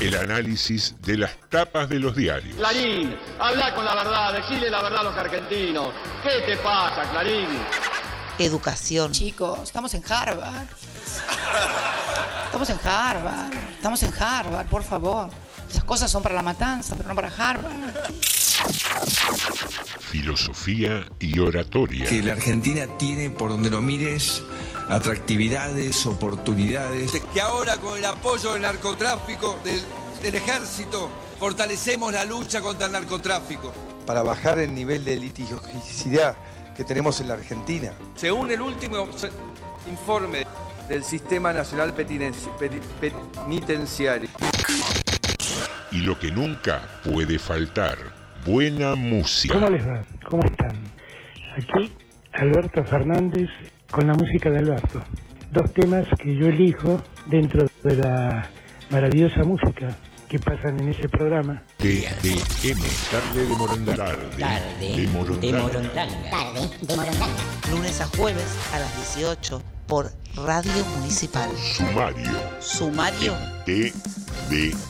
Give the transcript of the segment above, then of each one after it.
El análisis de las tapas de los diarios. Clarín, habla con la verdad, decile la verdad a los argentinos. ¿Qué te pasa, Clarín? Educación. Chicos, estamos en Harvard. Estamos en Harvard. Estamos en Harvard, por favor. Esas cosas son para la matanza, pero no para Harvard. Filosofía y oratoria. Que la Argentina tiene, por donde lo mires, atractividades, oportunidades. Que ahora con el apoyo del narcotráfico, del, del ejército, fortalecemos la lucha contra el narcotráfico. Para bajar el nivel de litigiosidad que tenemos en la Argentina. Según el último informe del Sistema Nacional Penitenciario. Y lo que nunca puede faltar, buena música. ¿Cómo les va? ¿Cómo están? Aquí Alberto Fernández con la música de Alberto. Dos temas que yo elijo dentro de la maravillosa música que pasan en ese programa. TDM, tarde de Morondanga. Tarde de Morondanga. de Morondanga. Tarde de Morondanga. Lunes a jueves a las 18 por Radio Municipal. Sumario. Sumario. TDM.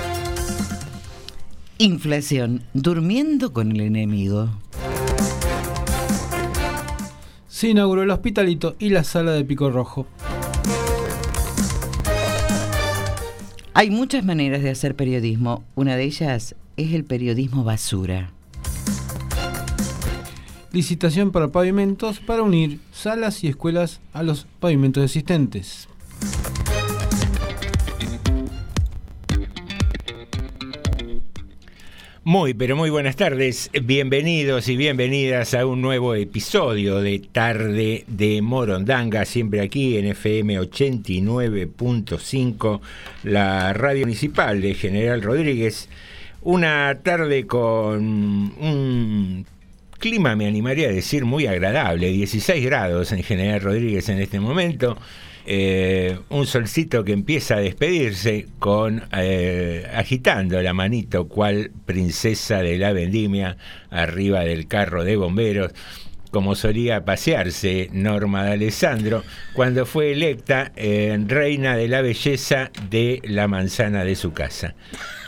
Inflación, durmiendo con el enemigo. Se inauguró el hospitalito y la sala de Pico Rojo. Hay muchas maneras de hacer periodismo. Una de ellas es el periodismo basura. Licitación para pavimentos para unir salas y escuelas a los pavimentos existentes. Muy, pero muy buenas tardes. Bienvenidos y bienvenidas a un nuevo episodio de Tarde de Morondanga, siempre aquí en FM 89.5, la radio municipal de General Rodríguez. Una tarde con un clima, me animaría a decir, muy agradable, 16 grados en General Rodríguez en este momento. Eh, un solcito que empieza a despedirse con eh, agitando la manito cual princesa de la vendimia arriba del carro de bomberos como solía pasearse Norma de Alessandro cuando fue electa en reina de la belleza de la manzana de su casa.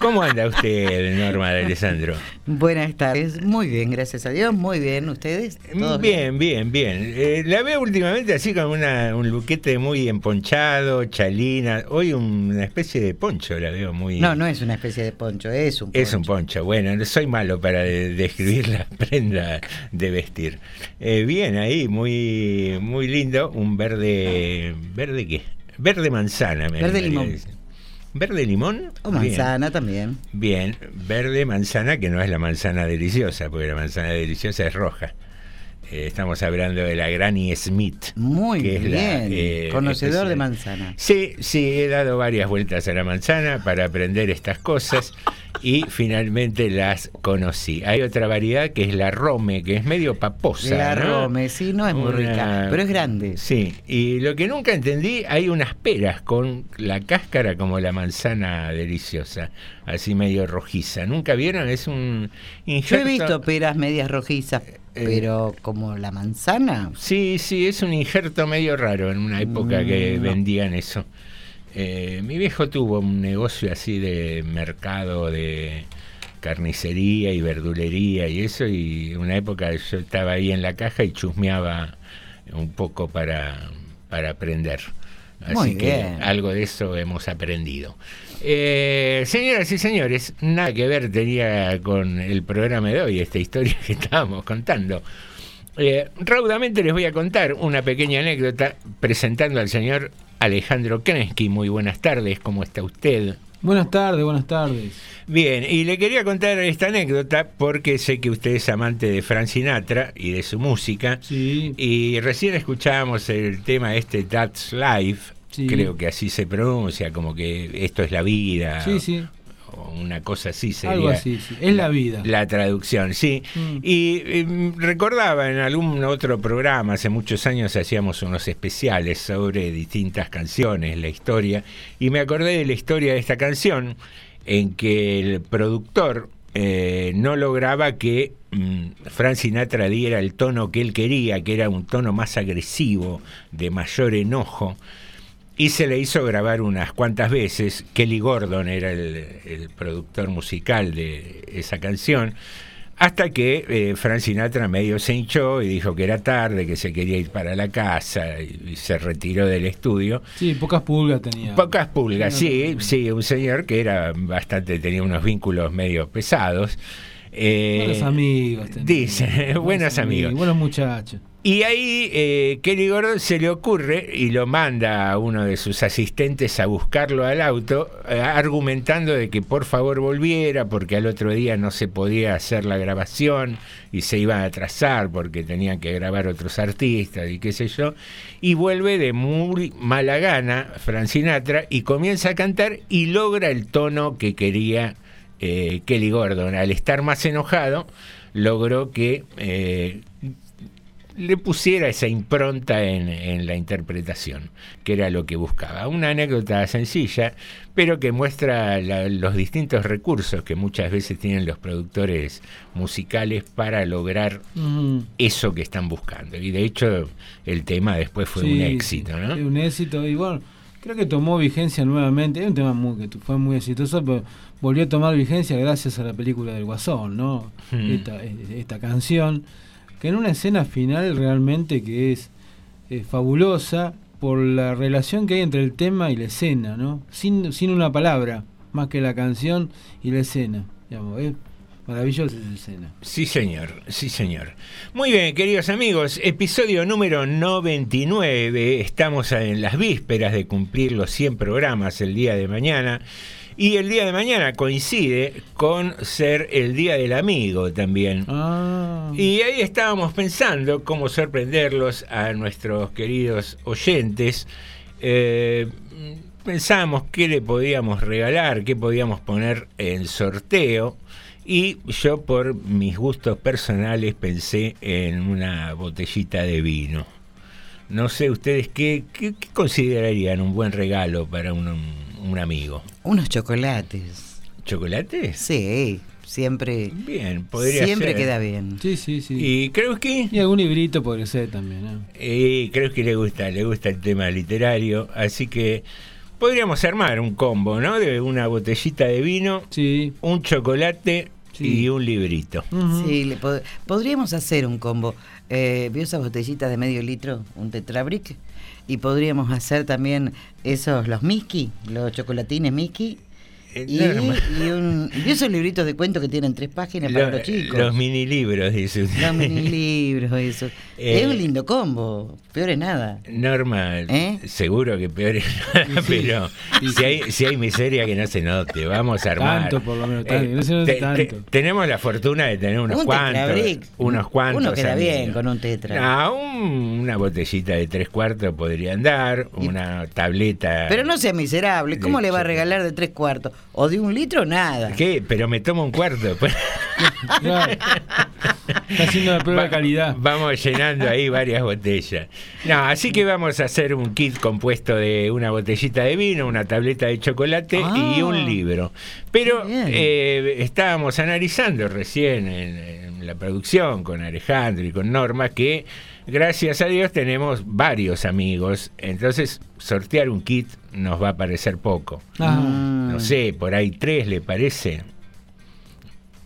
¿Cómo anda usted, Norma de Alessandro? Buenas tardes, muy bien, gracias a Dios, muy bien. ¿Ustedes? Bien, bien, bien. Eh, la veo últimamente así con una, un luquete muy emponchado, chalina. Hoy una especie de poncho la veo muy... No, no es una especie de poncho, es un poncho. Es un poncho, bueno, soy malo para de describir la prenda de vestir. Eh, bien, ahí, muy, muy lindo, un verde... ¿Verde qué? Verde manzana, me Verde limón. ¿Verde limón? O manzana Bien. también. Bien, verde manzana, que no es la manzana deliciosa, porque la manzana deliciosa es roja. Eh, estamos hablando de la Granny Smith. Muy que bien, la, eh, conocedor de manzana. Sí, sí, he dado varias vueltas a la manzana para aprender estas cosas. Y finalmente las conocí. Hay otra variedad que es la Rome, que es medio paposa. La ¿no? Rome, sí, no es muy Una- rica, pero es grande. Sí, y lo que nunca entendí, hay unas peras con la cáscara como la manzana deliciosa, así medio rojiza. ¿Nunca vieron? Es un Yo injerto. he visto peras medias rojizas, Eh, pero como la manzana. Sí, sí, es un injerto medio raro en una época que no. vendían eso. Eh, mi viejo tuvo un negocio así de mercado de carnicería y verdulería y eso, y una época yo estaba ahí en la caja y chusmeaba un poco para, para aprender. Así Muy que bien. algo de eso hemos aprendido. Eh, señoras y señores, nada que ver tenía con el programa de hoy, esta historia que estábamos contando. Eh, raudamente les voy a contar una pequeña anécdota presentando al señor Alejandro Krensky. Muy buenas tardes, ¿cómo está usted? Buenas tardes, buenas tardes. Bien, y le quería contar esta anécdota porque sé que usted es amante de Frank Sinatra y de su música. Sí. Y recién escuchábamos el tema este That's Life, Sí. creo que así se pronuncia, como que esto es la vida. Sí, sí. O una cosa así sería. Algo así, sí. Es la vida. La traducción, sí. Mm. Y eh, recordaba en algún otro programa, hace muchos años hacíamos unos especiales sobre distintas canciones, la historia, y me acordé de la historia de esta canción en que el productor eh, no lograba que mm, Frank Sinatra diera el tono que él quería, que era un tono más agresivo, de mayor enojo. Y se le hizo grabar unas cuantas veces. Kelly Gordon era el, el productor musical de esa canción. Hasta que eh, Frank Sinatra medio se hinchó y dijo que era tarde, que se quería ir para la casa y, y se retiró del estudio. Sí, pocas pulgas tenía. Pocas pulgas, sí, sí, un señor que era bastante, tenía unos vínculos medio pesados. Eh, Buenos amigos. tenía. Dice, buenos amigos. Buenos muchachos. Y ahí eh, Kelly Gordon se le ocurre y lo manda a uno de sus asistentes a buscarlo al auto, eh, argumentando de que por favor volviera porque al otro día no se podía hacer la grabación y se iba a atrasar porque tenían que grabar otros artistas y qué sé yo. Y vuelve de muy mala gana Frank Sinatra y comienza a cantar y logra el tono que quería eh, Kelly Gordon. Al estar más enojado, logró que le pusiera esa impronta en, en la interpretación, que era lo que buscaba. Una anécdota sencilla, pero que muestra la- los distintos recursos que muchas veces tienen los productores musicales para lograr Ujú. eso que están buscando. Y de hecho, el tema después fue un éxito, ¿no? un éxito. Y bueno, creo que tomó vigencia nuevamente. Es un tema muy, que fue muy exitoso, pero volvió a tomar vigencia gracias a la película del Guasón, ¿no? Mm. Esta, esta canción, que en una escena final realmente que es eh, fabulosa por la relación que hay entre el tema y la escena, ¿no? Sin, sin una palabra, más que la canción y la escena. Digamos, es maravillosa esa escena. Sí, señor, sí, señor. Muy bien, queridos amigos, episodio número 99. Estamos en las vísperas de cumplir los 100 programas el día de mañana. Y el día de mañana coincide con ser el Día del Amigo también. Ah. Y ahí estábamos pensando cómo sorprenderlos a nuestros queridos oyentes. Eh, pensábamos qué le podíamos regalar, qué podíamos poner en sorteo. Y yo por mis gustos personales pensé en una botellita de vino. No sé ustedes qué, qué- qué considerarían un buen regalo para un, un amigo. Unos chocolates. ¿Chocolates? Sí, siempre. Bien, podría Siempre ser. queda bien. Sí, sí, sí. ¿Y creo que? Y algún librito podría ser también, ¿no? Eh, creo que le gusta, le gusta el tema literario, así que podríamos armar un combo, ¿no? De una botellita de vino, un chocolate y un librito. Sí, le pod- podríamos hacer un combo. Eh, ¿Vio esas botellitas de medio litro? Un tetrabric. Y podríamos hacer también esos, los Mickey, los chocolatines Mickey. Y, no, no. y un, ¿Vio esos libritos de cuento que tienen tres páginas para Lo- los chicos? los mini libros, dice usted. Los mini libros, eso. Eh, es un lindo combo, peor es nada. Normal, ¿Eh? seguro que peor es nada, pero si hay, si hay miseria que no se note, vamos a armar. Tanto, por lo menos, tanto, que no se note te- te- tanto. tenemos la fortuna de tener unos Un cuantos. tetrabric. Unos cuantos. Uno queda bien con un tetra. No, un- una botellita de tres cuartos podría andar, una tableta. Pero no sea miserable, ¿cómo le va a regalar de tres cuartos? O de un litro, nada. ¿Qué? Pero me tomo un cuarto. Claro. Está haciendo la prueba de calidad. Vamos llenando ahí varias botellas. No, así que vamos a hacer un kit compuesto de una botellita de vino, una tableta de chocolate y Ah. un libro. Pero eh, estábamos analizando recién en, en la producción con Alejandro y con Norma que gracias a Dios tenemos varios amigos. Entonces sortear un kit nos va a parecer poco. Ah. No sé, por ahí tres le parece.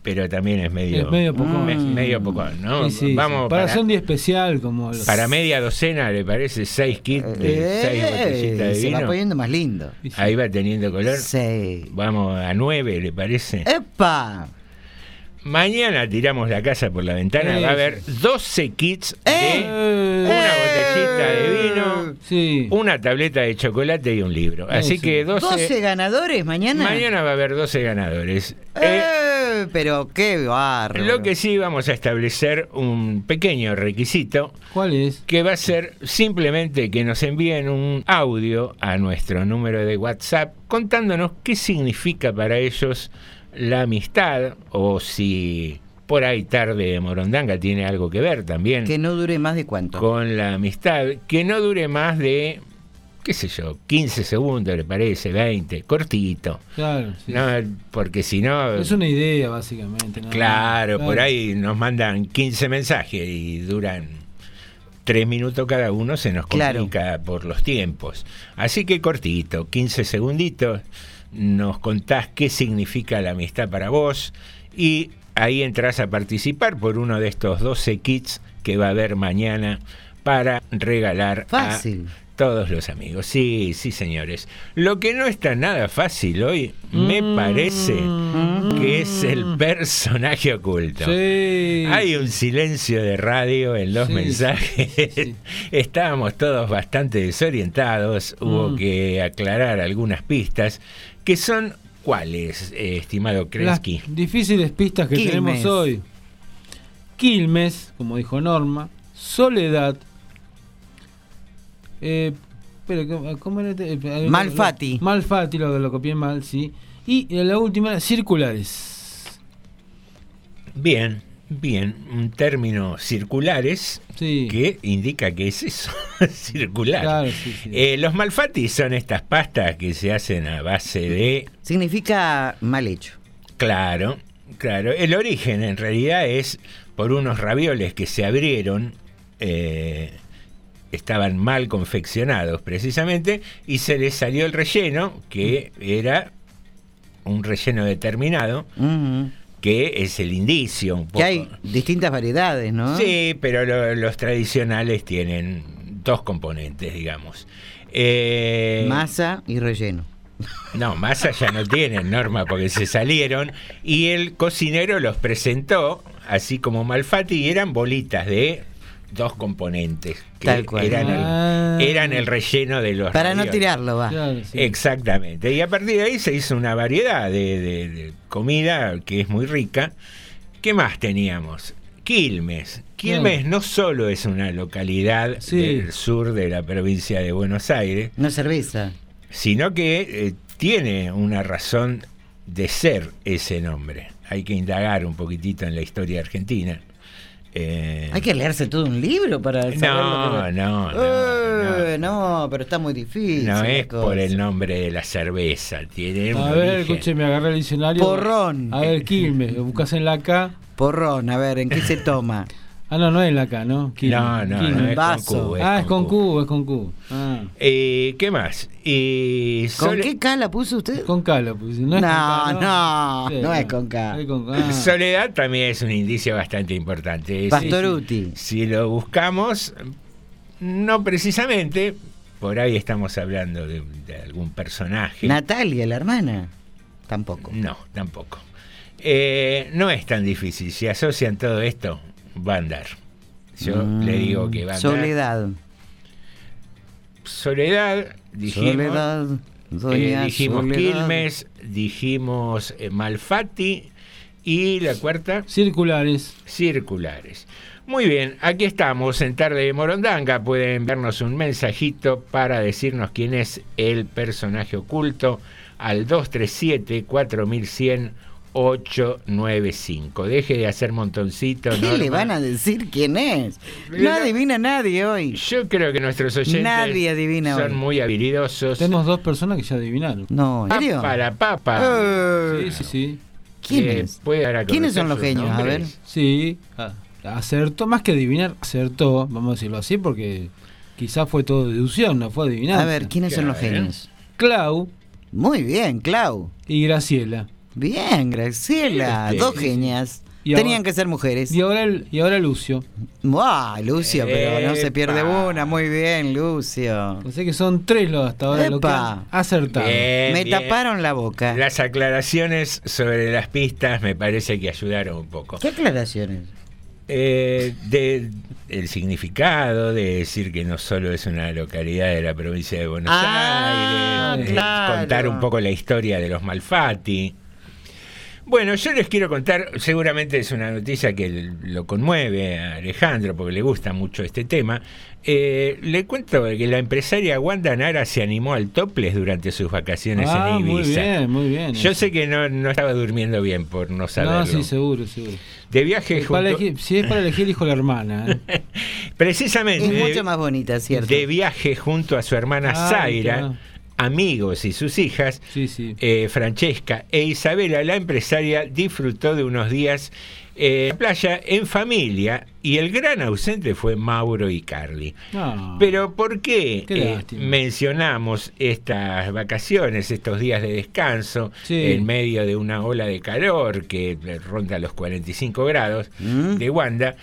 Pero también es medio, Es medio poco. me- medio poco, ¿no? Sí, sí, sí. Vamos para, para, día especial como los- para media docena, ¿le parece? Seis kits de seis botellitas de Eh, se va vino. poniendo más lindo. Ahí va teniendo color. Sí. Vamos a nueve, ¿le parece? ¡Epa! Mañana tiramos la casa por la ventana. Va a haber 12 kits de Eh. una botellita de vino, Sí. una tableta de chocolate y un libro. Así Eso. que 12, 12 ganadores mañana. mañana va a haber 12 ganadores. Eh, Eh, pero qué barro. lo que sí vamos a establecer un pequeño requisito ¿Cuál es? que va a ser simplemente que nos envíen un audio a nuestro número de WhatsApp contándonos qué significa para ellos la amistad o si por ahí tarde de Morondanga tiene algo que ver también Que no dure más de cuánto. con la amistad, que no dure más de, qué sé yo, 15 segundos, le parece, 20, cortito. Claro, sí. No, porque si no... Es una idea, básicamente. Claro, por ahí nos mandan 15 mensajes y duran 3 minutos cada uno, se nos Claro. complica por los tiempos. Así que cortito, 15 segunditos, nos contás qué significa la amistad para vos y ahí entras a participar por uno de estos 12 kits que va a haber mañana para regalar Fácil. a todos los amigos. Sí, sí, señores. Lo que no está nada fácil hoy, me parece que es el personaje oculto. Sí. Hay un silencio de radio en los Sí, mensajes. Estábamos todos bastante desorientados. Hubo Mm. que aclarar algunas pistas que son ¿cuáles, eh, estimado Las Krensky? difíciles pistas que Quilmes. tenemos hoy. Quilmes, como dijo Norma. Soledad. Eh, pero, ¿cómo- ¿cómo era? este? Eh, Malfatti. Malfatti, lo, lo copié mal, sí. Y eh, la última era circulares. Bien, bien. Un término circulares Sí. que indica que es eso, circular. Claro, sí, sí. Eh, los malfatti son estas pastas que se hacen a base de Significa mal hecho. Claro, claro. El origen en realidad es por unos ravioles que se abrieron, eh, estaban mal confeccionados precisamente, y se les salió el relleno, que era un relleno determinado, Ujú. Que es el indicio un poco. Que hay distintas variedades, ¿no? Sí, pero lo- los tradicionales tienen dos componentes, digamos. Eh, Masa y relleno. no, masa ya no tienen norma porque se salieron y el cocinero los presentó así como Malfatti y eran bolitas de dos componentes que Tal cual. eran Ah. el, eran el relleno de los Para no tirarlo, va. Claro, sí. Exactamente. Y a partir de ahí se hizo una variedad de, de- de comida que es muy rica. ¿Qué más teníamos? Quilmes. Quilmes no solo es una localidad Sí. del sur de la provincia de Buenos Aires, Una cerveza. sino que eh, tiene una razón de ser ese nombre. Hay que indagar un poquitito en la historia argentina. Eh, Hay que leerse todo un libro para saber no, lo que- no, no, Eh, no, pero está muy difícil. no es cosa. por el nombre de la cerveza, tiene un A ver, origen. escúcheme, agarré el diccionario. Porrón. A ver, Quilmes. Buscas en la K. Porrón, a ver, ¿en qué se toma? Ah, no, no es la K, ¿no? No, no, no es Vaso. con Q, es ah, es con Q. Q, es con Q. Ah. Eh, ¿Qué más? Y ¿Con Sole- qué cala puso usted? Con K lo puse. No, es No, con K, no, Sí, no es con K. Es con K. Ah. Soledad también es un indicio bastante importante. Pastoruti. Si, si lo buscamos, no precisamente, por ahí estamos hablando de, de algún personaje. Natalia, la hermana. Tampoco. no, tampoco. Eh, no es tan difícil. Si asocian todo esto, va a andar. Yo Mm, le digo que va a andar. Soledad. Soledad, dijimos. Soledad. Eh, doña dijimos Soledad. Quilmes, dijimos eh, Malfatti y la cuarta, Circulares. circulares. Muy bien, aquí estamos en Tarde de Morondanga. Pueden vernos un mensajito para decirnos quién es el personaje oculto al 237-4100-895. Deje de hacer montoncito. ¿Qué Norma. le van a decir quién es? No adivina nadie hoy. Yo creo que nuestros oyentes Nadie adivina son hoy. muy habilidosos. Tenemos dos personas que ya adivinaron. No, ¿en serio? Para papa. Eh, Sí, sí, sí. ¿Quién que es? puede dar a ¿Quiénes son los genios? A ver. Sí, acertó, más que adivinar, acertó, vamos a decirlo así, porque quizás fue todo deducción, no fue adivinanza. A ver, ¿quiénes son los genios? Clau Muy bien, Clau. y Graciela. Bien, Graciela. Este, Dos genias. Y Tenían ahora- que ser mujeres. Y ahora, el- y ahora Lucio. ¡Buah, Lucio! Pero no se pierde una. Muy bien, Lucio. Así que son tres los hasta ahora lo que. Bien, Me bien. taparon la boca. Las aclaraciones sobre las pistas me parece que ayudaron un poco. ¿Qué aclaraciones? Eh, de el significado de decir que no solo es una localidad de la provincia de Buenos Ah, Aires, eh, claro. contar un poco la historia de los Malfatti. Bueno, yo les quiero contar, seguramente es una noticia que lo conmueve a Alejandro porque le gusta mucho este tema. Eh, le cuento que la empresaria Wanda Nara se animó al topless durante sus vacaciones Ah, en muy Ibiza. bien, muy bien. Yo sé que no, no estaba durmiendo bien por no saberlo. No, sí, seguro, seguro. De viaje Para junto- elegir- si es para elegir, hijo la hermana. ¿eh? Precisamente. Es de- mucho más bonita, ¿cierto? de viaje junto a su hermana Ah, Zaira, claro. Amigos y sus hijas, Sí, sí. eh, Francesca e Isabela, la empresaria disfrutó de unos días eh, en la playa en familia y el gran ausente fue Mauro y Carly. No. Pero ¿por qué, Qué eh, mencionamos estas vacaciones, estos días de descanso, Sí. en medio de una ola de calor que ronda los 45 grados ¿Mm? de Wanda?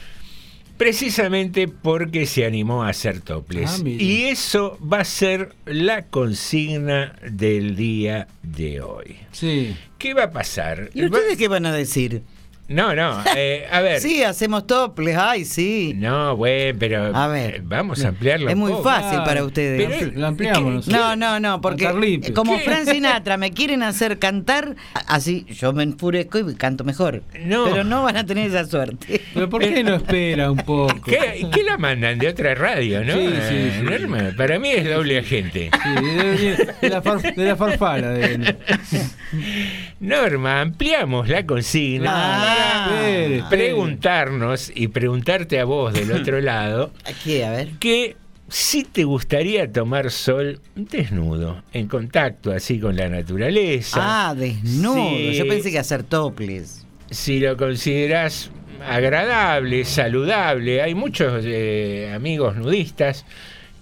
Precisamente porque se animó a hacer toples. Ah, y eso va a ser la consigna del día de hoy. Sí. ¿Qué va a pasar? ¿Y ustedes qué van a decir? No, no, eh, a ver. Sí, hacemos toples, ay, sí. No, bueno, pero A ver. eh, vamos a ampliarlo. Es muy poco. fácil Ah, para ustedes. pero- Lo ampliamos. No, no, no, porque Carlitos. como ¿Qué? Fran Sinatra me quieren hacer cantar, así yo me enfurezco y canto mejor. No. Pero no van a tener esa suerte. Pero ¿por qué no espera un poco? ¿Qué, qué la mandan de otra radio, no? Sí, sí, Eh, sí. Norma, para mí es doble agente. Sí, de, la far- de la farfala. de- Norma, ampliamos la consigna Ah, para espere, espere. preguntarnos y preguntarte a vos del otro lado Aquí, a ver. que si te gustaría tomar sol desnudo, en contacto así con la naturaleza. Ah, desnudo. Yo pensé que hacer toples. si lo consideras agradable, saludable. Hay muchos eh, amigos nudistas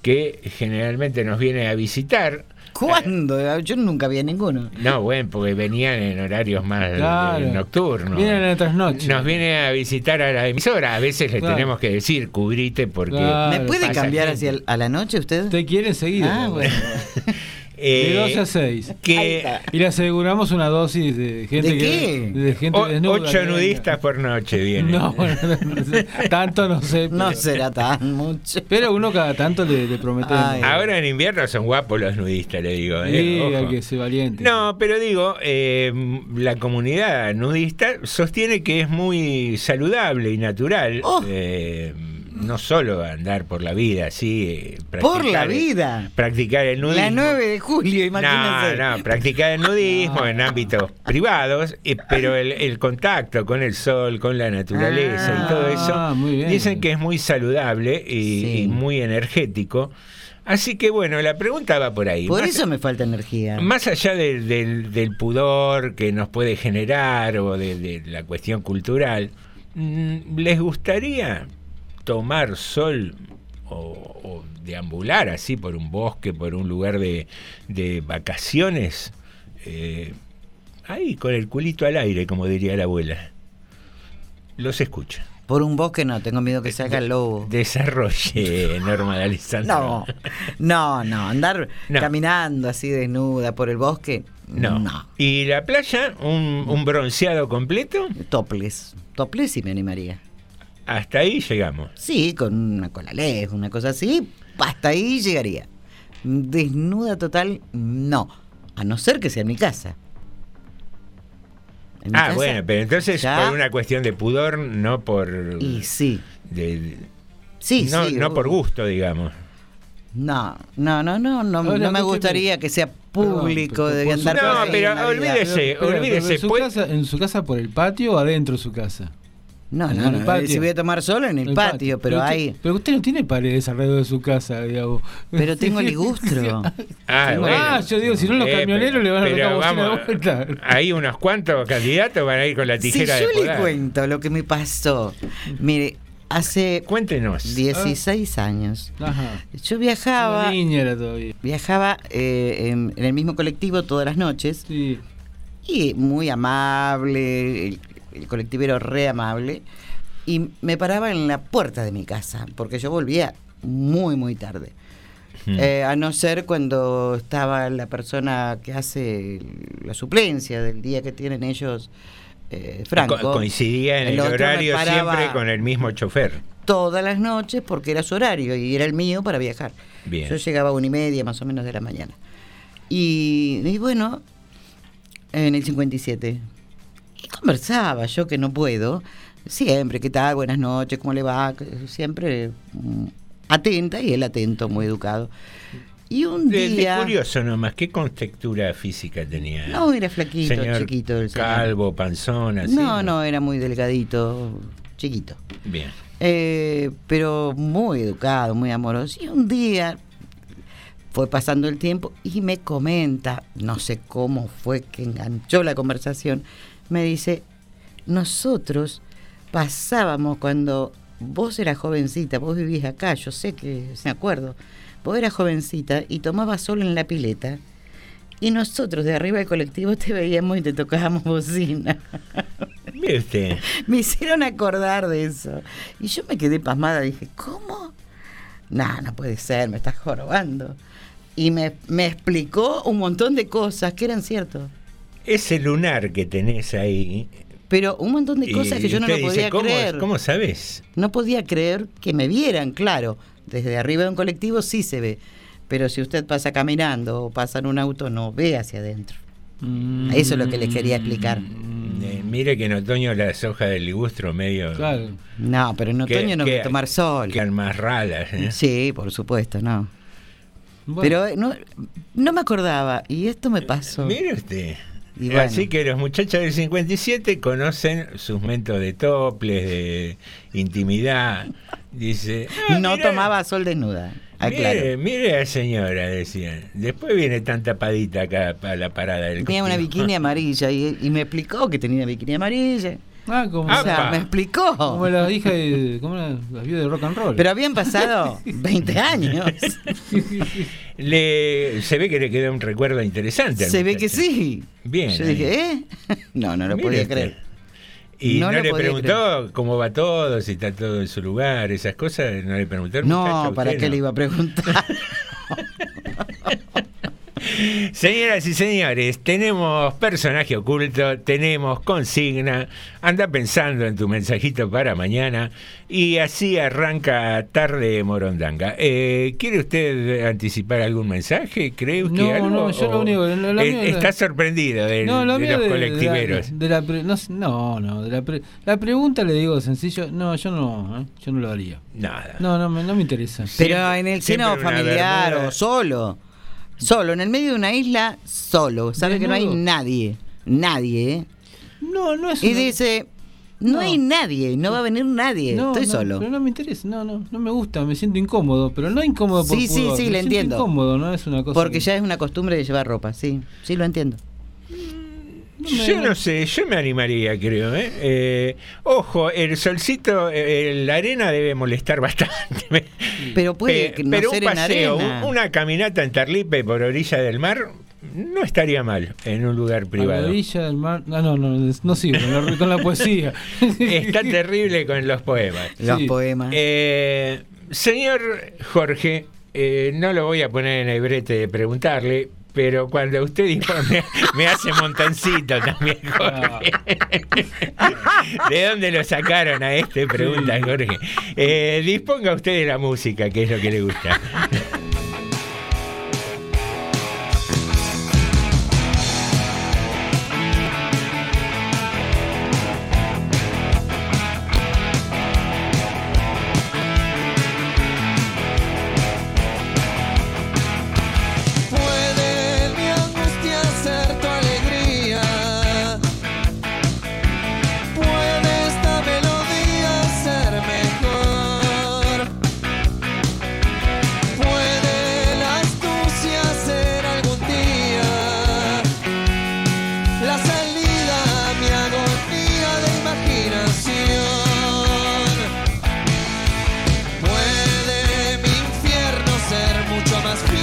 que generalmente nos vienen a visitar. ¿Cuándo? Yo nunca vi a ninguno. No, bueno, porque venían en horarios más eh, Claro. nocturnos. Vienen en la trasnoche. Nos viene a visitar a la emisora. A veces le Claro. tenemos que decir, cubrite porque... Claro. ¿Me puede cambiar gente. hacia el- a la noche usted? Te quiere enseguida. Ah, bueno. Eh, De 12 a 6. que Y le aseguramos una dosis de gente ¿De que. qué? De gente o- desnuda ocho que nudistas por noche vienen. No, bueno, no sé, tanto no sé. No pero- será tan mucho. Pero uno cada tanto le, le prometemos. Ay. Ahora en invierno son guapos los nudistas, le digo. eh, Sí, ojo. hay que ser valiente. No, pero digo, eh, la comunidad nudista sostiene que es muy saludable y natural. Oh. eh, no solo andar por la vida, así. eh, Por la practicar- vida. Practicar el nudismo. La 9 de julio, No, imagínense. no, practicar el nudismo en ámbitos privados, eh, pero el, el contacto con el sol, con la naturaleza y todo eso, Ah, muy bien. dicen que es muy saludable y, Sí. y muy energético. Así que bueno, la pregunta va por ahí. Por Más- eso me falta energía. más allá del, del- del pudor que nos puede generar o de, de la cuestión cultural, mm, ¿les gustaría tomar sol o, o deambular así por un bosque, por un lugar de, de vacaciones? Eh, ahí, con el culito al aire, como diría la abuela. Los escucho. Por un bosque no, tengo miedo que salga el lobo. Desarrolle, Norma de Alessandro. No, no, no, andar No. caminando así desnuda por el bosque, No. no. ¿Y la playa? ¿Un, un bronceado completo? Toples, toples sí me animaría. Hasta ahí llegamos. Sí, con una cola lejos, una cosa así, hasta ahí llegaría. Desnuda total, no. A no ser que sea en mi casa. En mi Ah, casa, bueno, pero entonces ya- por una cuestión de pudor, no por. Y sí, de- de- sí, no, sí. no por gusto, digamos. No, no, no, no, no, Ahora, no me gustaría que sea público, Perdón, de andar No, pero olvídese, olvídese. ¿en, su pues- casa, ¿En su casa por el patio o adentro de su casa? No, En no, el no, patio. si voy a tomar solo en el, patio, pero, usted, hay... Pero usted no tiene paredes alrededor de su casa, digamos. Pero tengo ligustro. Ah, Ah, bueno. yo digo, si no los Eh, camioneros le van a pero tocar bocina de vamos, vuelta. Hay unos cuantos candidatos van a ir con la Si tijera yo de le podar. cuento lo que me pasó, mire, hace Cuéntenos. 16 años, Ajá. yo viajaba, niña era todavía. viajaba eh, en, en el mismo colectivo todas las noches Sí. y muy amable, el, colectivero re amable, y me paraba en la puerta de mi casa, porque yo volvía muy, muy tarde. Hmm. Eh, a no ser cuando estaba la persona que hace la suplencia del día que tienen ellos, eh, Franco. Co- coincidía en el, horario siempre con el mismo chofer. Todas las noches porque era su horario y era el mío para viajar. Bien. Yo llegaba a una y media más o menos de la mañana. Y, y bueno, en el 57. Y conversaba yo que no puedo. Siempre, ¿qué tal? Buenas noches, ¿cómo le va? Siempre mm, atenta y él atento, muy educado. Y un día... curioso nomás, ¿qué contextura física tenía? No, era flaquito, Señor chiquito el señor. Calvo, panzón, así. no, no, era muy delgadito, chiquito. Bien. Eh, pero muy educado, muy amoroso. Y un día fue pasando el tiempo y me comenta, no sé cómo fue que enganchó la conversación, me dice, nosotros pasábamos cuando vos eras jovencita, vos vivís acá, yo sé que me acuerdo, vos eras jovencita y tomabas sol en la pileta. Y nosotros de arriba del colectivo te veíamos y te tocábamos bocina. Mire usted. Me hicieron acordar de eso. Y yo me quedé pasmada. Dije, ¿cómo? No, no puede ser, me estás jorobando. Y me, me explicó un montón de cosas que eran ciertas. Ese lunar que tenés ahí. Pero un montón de cosas que yo no lo dice, podía ¿cómo, creer. ¿Cómo sabes? No podía creer que me vieran, claro. Desde arriba de un colectivo sí se ve. Pero si usted pasa caminando o pasa en un auto, no ve hacia adentro. Eso es lo que les quería explicar. Eh, mire que en otoño las hojas del ligustro medio. Claro. No, pero en Que- otoño no hay que- que tomar sol. Quedan más ralas. ¿eh? Sí, por supuesto, no. Bueno. Pero eh, no, no me acordaba y esto me pasó. Mire usted. Y bueno. Así que los muchachos del 57 conocen sus mentos de toples, de intimidad. Dice. "Ah, no mira, tomaba sol desnuda. Mire, Aclaro. mire a la señora, decían. Después viene tan tapadita acá a la parada del Tenía una bikini amarilla y, y me explicó que tenía bikini amarilla. Ah, como, O sea, me explicó. como la hija de. ¿Cómo era? Las viudas de rock and roll. Pero habían pasado 20 años. Le, se ve que le quedó un recuerdo interesante. al Se ve que sí. Bien. Yo ahí. dije, ¿eh? No, no lo podía usted. creer. Y no, le preguntó cómo va todo, si está todo en su lugar, esas cosas. No le preguntó. No, muchacho, ¿para qué no. le iba a preguntar? Señoras y señores, tenemos personaje oculto, tenemos consigna. Anda pensando en tu mensajito para mañana y así arranca tarde Morondanga. Eh, ¿Quiere usted anticipar algún mensaje? ¿Cree usted No, algo? no, yo lo ¿O único- lo- lo es- mío- está sorprendido del- No, lo de los de- de la- colectiveros. De la, pre- no, no, no, de la, pre- la pregunta le digo sencillo, no, yo no, ¿eh? yo no lo haría. Nada. No, no, me- no me interesa. Pero en el seno familiar o solo. Solo, en el medio de una isla, solo. Sabe que no hay nadie. Nadie, ¿eh? No, no es Y una- dice, no, No. hay nadie, no va a venir nadie. no, Estoy no, solo. Pero no me interesa, no, no, no me gusta, me siento incómodo, pero no incómodo por Sí, sí, pudor, sí, me le entiendo. incómodo, no es una cosa Porque que- ya es una costumbre de llevar ropa, sí. Sí, lo entiendo. Yo no sé, yo me animaría, creo. ¿eh? Eh, ojo, el solcito, eh, la arena debe molestar bastante. Pero puede Eh, que no pero ser un en paseo, arena. un- una caminata en Tarlipe por orilla del mar, no estaría mal en un lugar A la privado. orilla del mar. No, no, no, no sigo con la, con la poesía. Está terrible con los poemas. Los Sí. poemas. Eh, señor Jorge, eh, no lo voy a poner en el brete de preguntarle, pero cuando usted dijo, me, me hace montoncito también, Jorge. ¿De dónde lo sacaron a este? Pregunta Jorge. Eh, disponga usted de la música, que es lo que le gusta. must be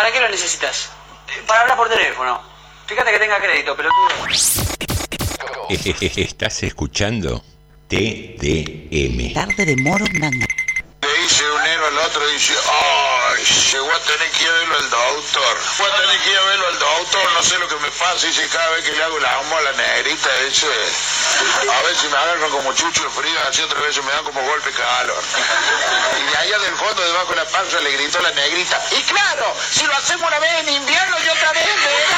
¿Para qué lo necesitas? Eh, Para hablar por teléfono. Fíjate que tenga crédito, pelotudo. Estás escuchando TDM. Tarde de moro nanga. Le dice un héroe al otro, dice, ay, llegó a tener que ir a verlo al doctor. Voy a tener que ir a verlo al doctor, no sé lo que me pasa, dice, cada vez que le hago la amo a la negrita, dice, a veces me agarran como chucho de frío, así otras veces me dan como golpe de calor. Y allá del fondo, debajo de la panza, le gritó la negrita, y claro, si lo hacemos una vez en invierno y otra vez en verano.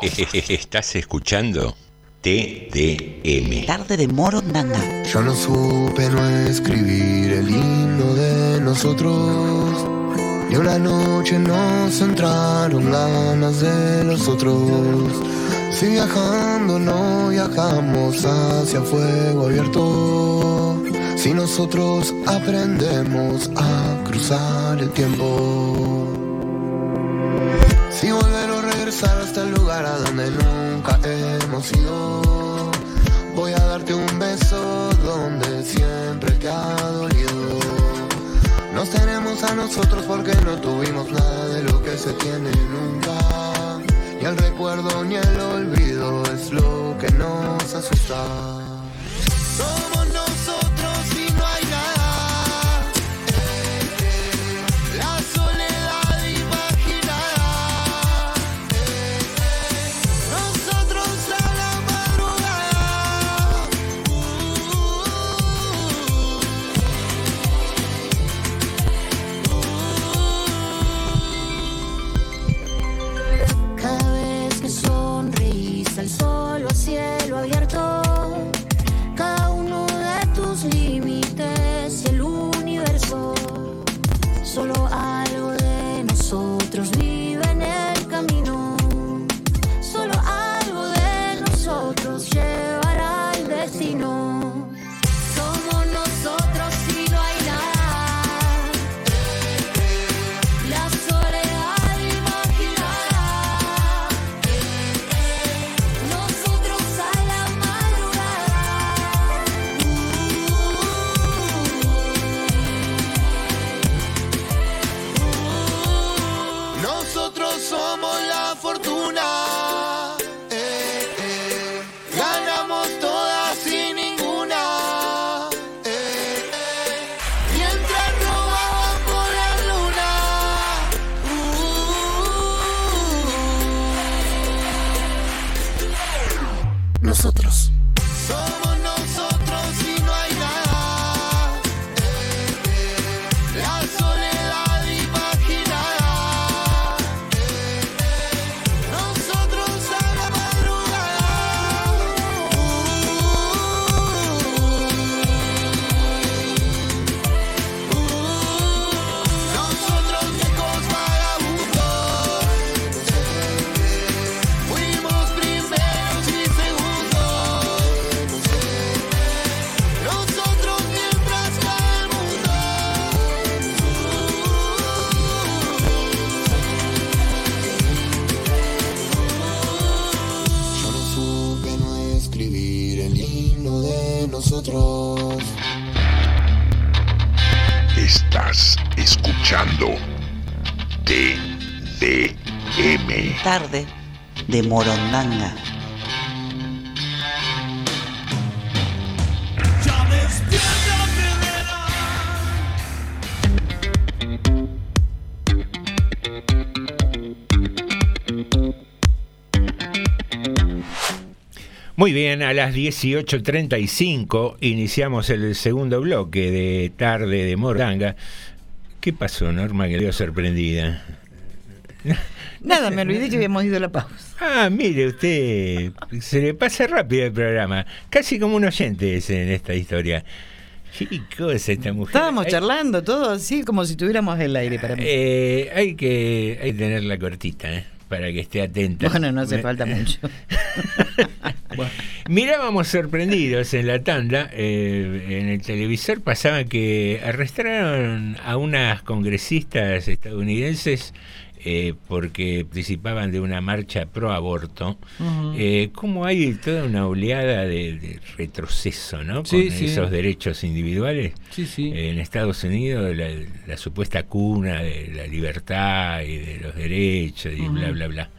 Estás escuchando TDM. Tarde de moro nanga. Yo no supe no escribir el himno de nosotros. Y una noche nos entraron ganas de los otros. Si viajando no viajamos hacia fuego abierto. Si nosotros aprendemos a cruzar el tiempo. Si volver o regresar hasta el lugar a donde nunca hemos ido. Voy a darte un beso donde siempre te ha dolido. Nos tenemos a nosotros porque no tuvimos nada de lo que se tiene nunca. Ni el recuerdo ni el olvido es lo que nos asusta. Morondanga. Muy bien, a las 18.35 iniciamos el segundo bloque de Tarde de Moranga. ¿Qué pasó, Norma, que quedó sorprendida? Nada, me olvidé que habíamos ido a la pausa. Ah, mire usted, se le pasa rápido el programa. Casi como un oyente es en esta historia. ¿Qué cosa esta mujer? Estábamos Hay- charlando todo así como si tuviéramos el aire para mí. Eh, hay, que, hay que tenerla cortita, ¿eh? para que esté atenta. Bueno, no hace falta mucho. Mirábamos sorprendidos en la tanda, eh, en el televisor pasaba que arrestaron a unas congresistas estadounidenses eh, porque participaban de una marcha pro aborto. Ujú. Eh, ¿Cómo hay toda una oleada de, de retroceso ¿no? Sí, con sí. esos derechos individuales? Sí. Eh, en Estados Unidos, la, la supuesta cuna de la libertad y de los derechos y bla, bla, bla.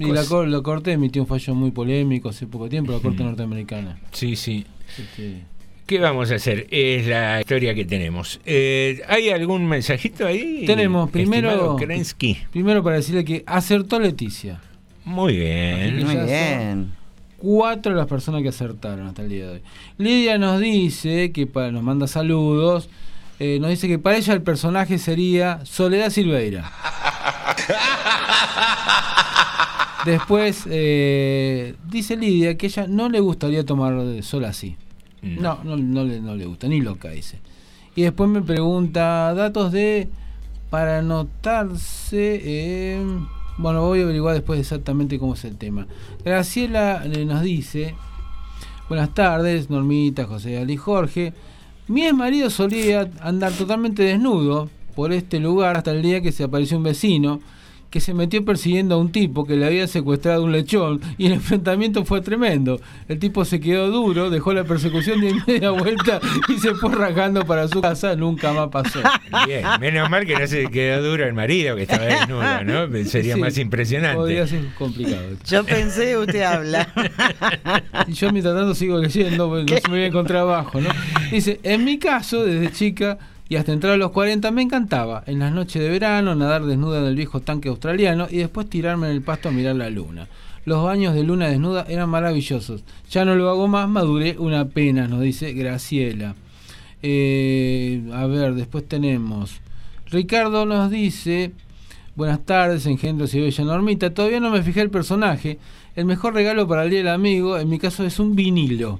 Y la, cor- la Corte emitió un fallo muy polémico hace poco tiempo, la Corte norteamericana. Sí, sí. Este, ¿Qué vamos a hacer? Es la historia que tenemos. Eh, ¿Hay algún mensajito ahí? Tenemos primero, Kerensky? primero para decirle que acertó Leticia. Muy bien. Ya son Cuatro de las personas que acertaron hasta el día de hoy. Lidia nos dice que para, nos manda saludos. eh, nos dice que para ella el personaje sería Soledad Silveira. Después eh, dice Lidia que ella no le gustaría tomar sol así. No, no, no le, no le gusta, ni loca dice. Y después me pregunta datos de para anotarse. eh, bueno, voy a averiguar después exactamente cómo es el tema. Graciela eh, nos dice: Buenas tardes, Normita, José Ali Jorge. Mi ex marido solía andar totalmente desnudo por este lugar hasta el día que se apareció un vecino que se metió persiguiendo a un tipo que le había secuestrado un lechón y el enfrentamiento fue tremendo. El tipo se quedó duro, dejó la persecución de media vuelta y se fue rajando para su casa, nunca más pasó. Bien, menos mal que no se quedó duro el marido que estaba desnudo, ¿no? Sería Sí, más impresionante. Podría ser complicado. Yo pensé, usted habla. Y yo mientras tanto sigo leyendo, porque no se me voy a encontrar abajo, ¿no? Dice, en mi caso, desde chica y hasta entrar a los 40 me encantaba, en las noches de verano, nadar desnuda en el viejo tanque australiano y después tirarme en el pasto a mirar la luna. Los baños de luna desnuda eran maravillosos. Ya no lo hago más, maduré una pena, nos dice Graciela. Eh, a ver, después tenemos. Ricardo nos dice, buenas tardes, engendros y bella normita. Todavía no me fijé el personaje. El mejor regalo para el día del amigo, en mi caso, es un vinilo.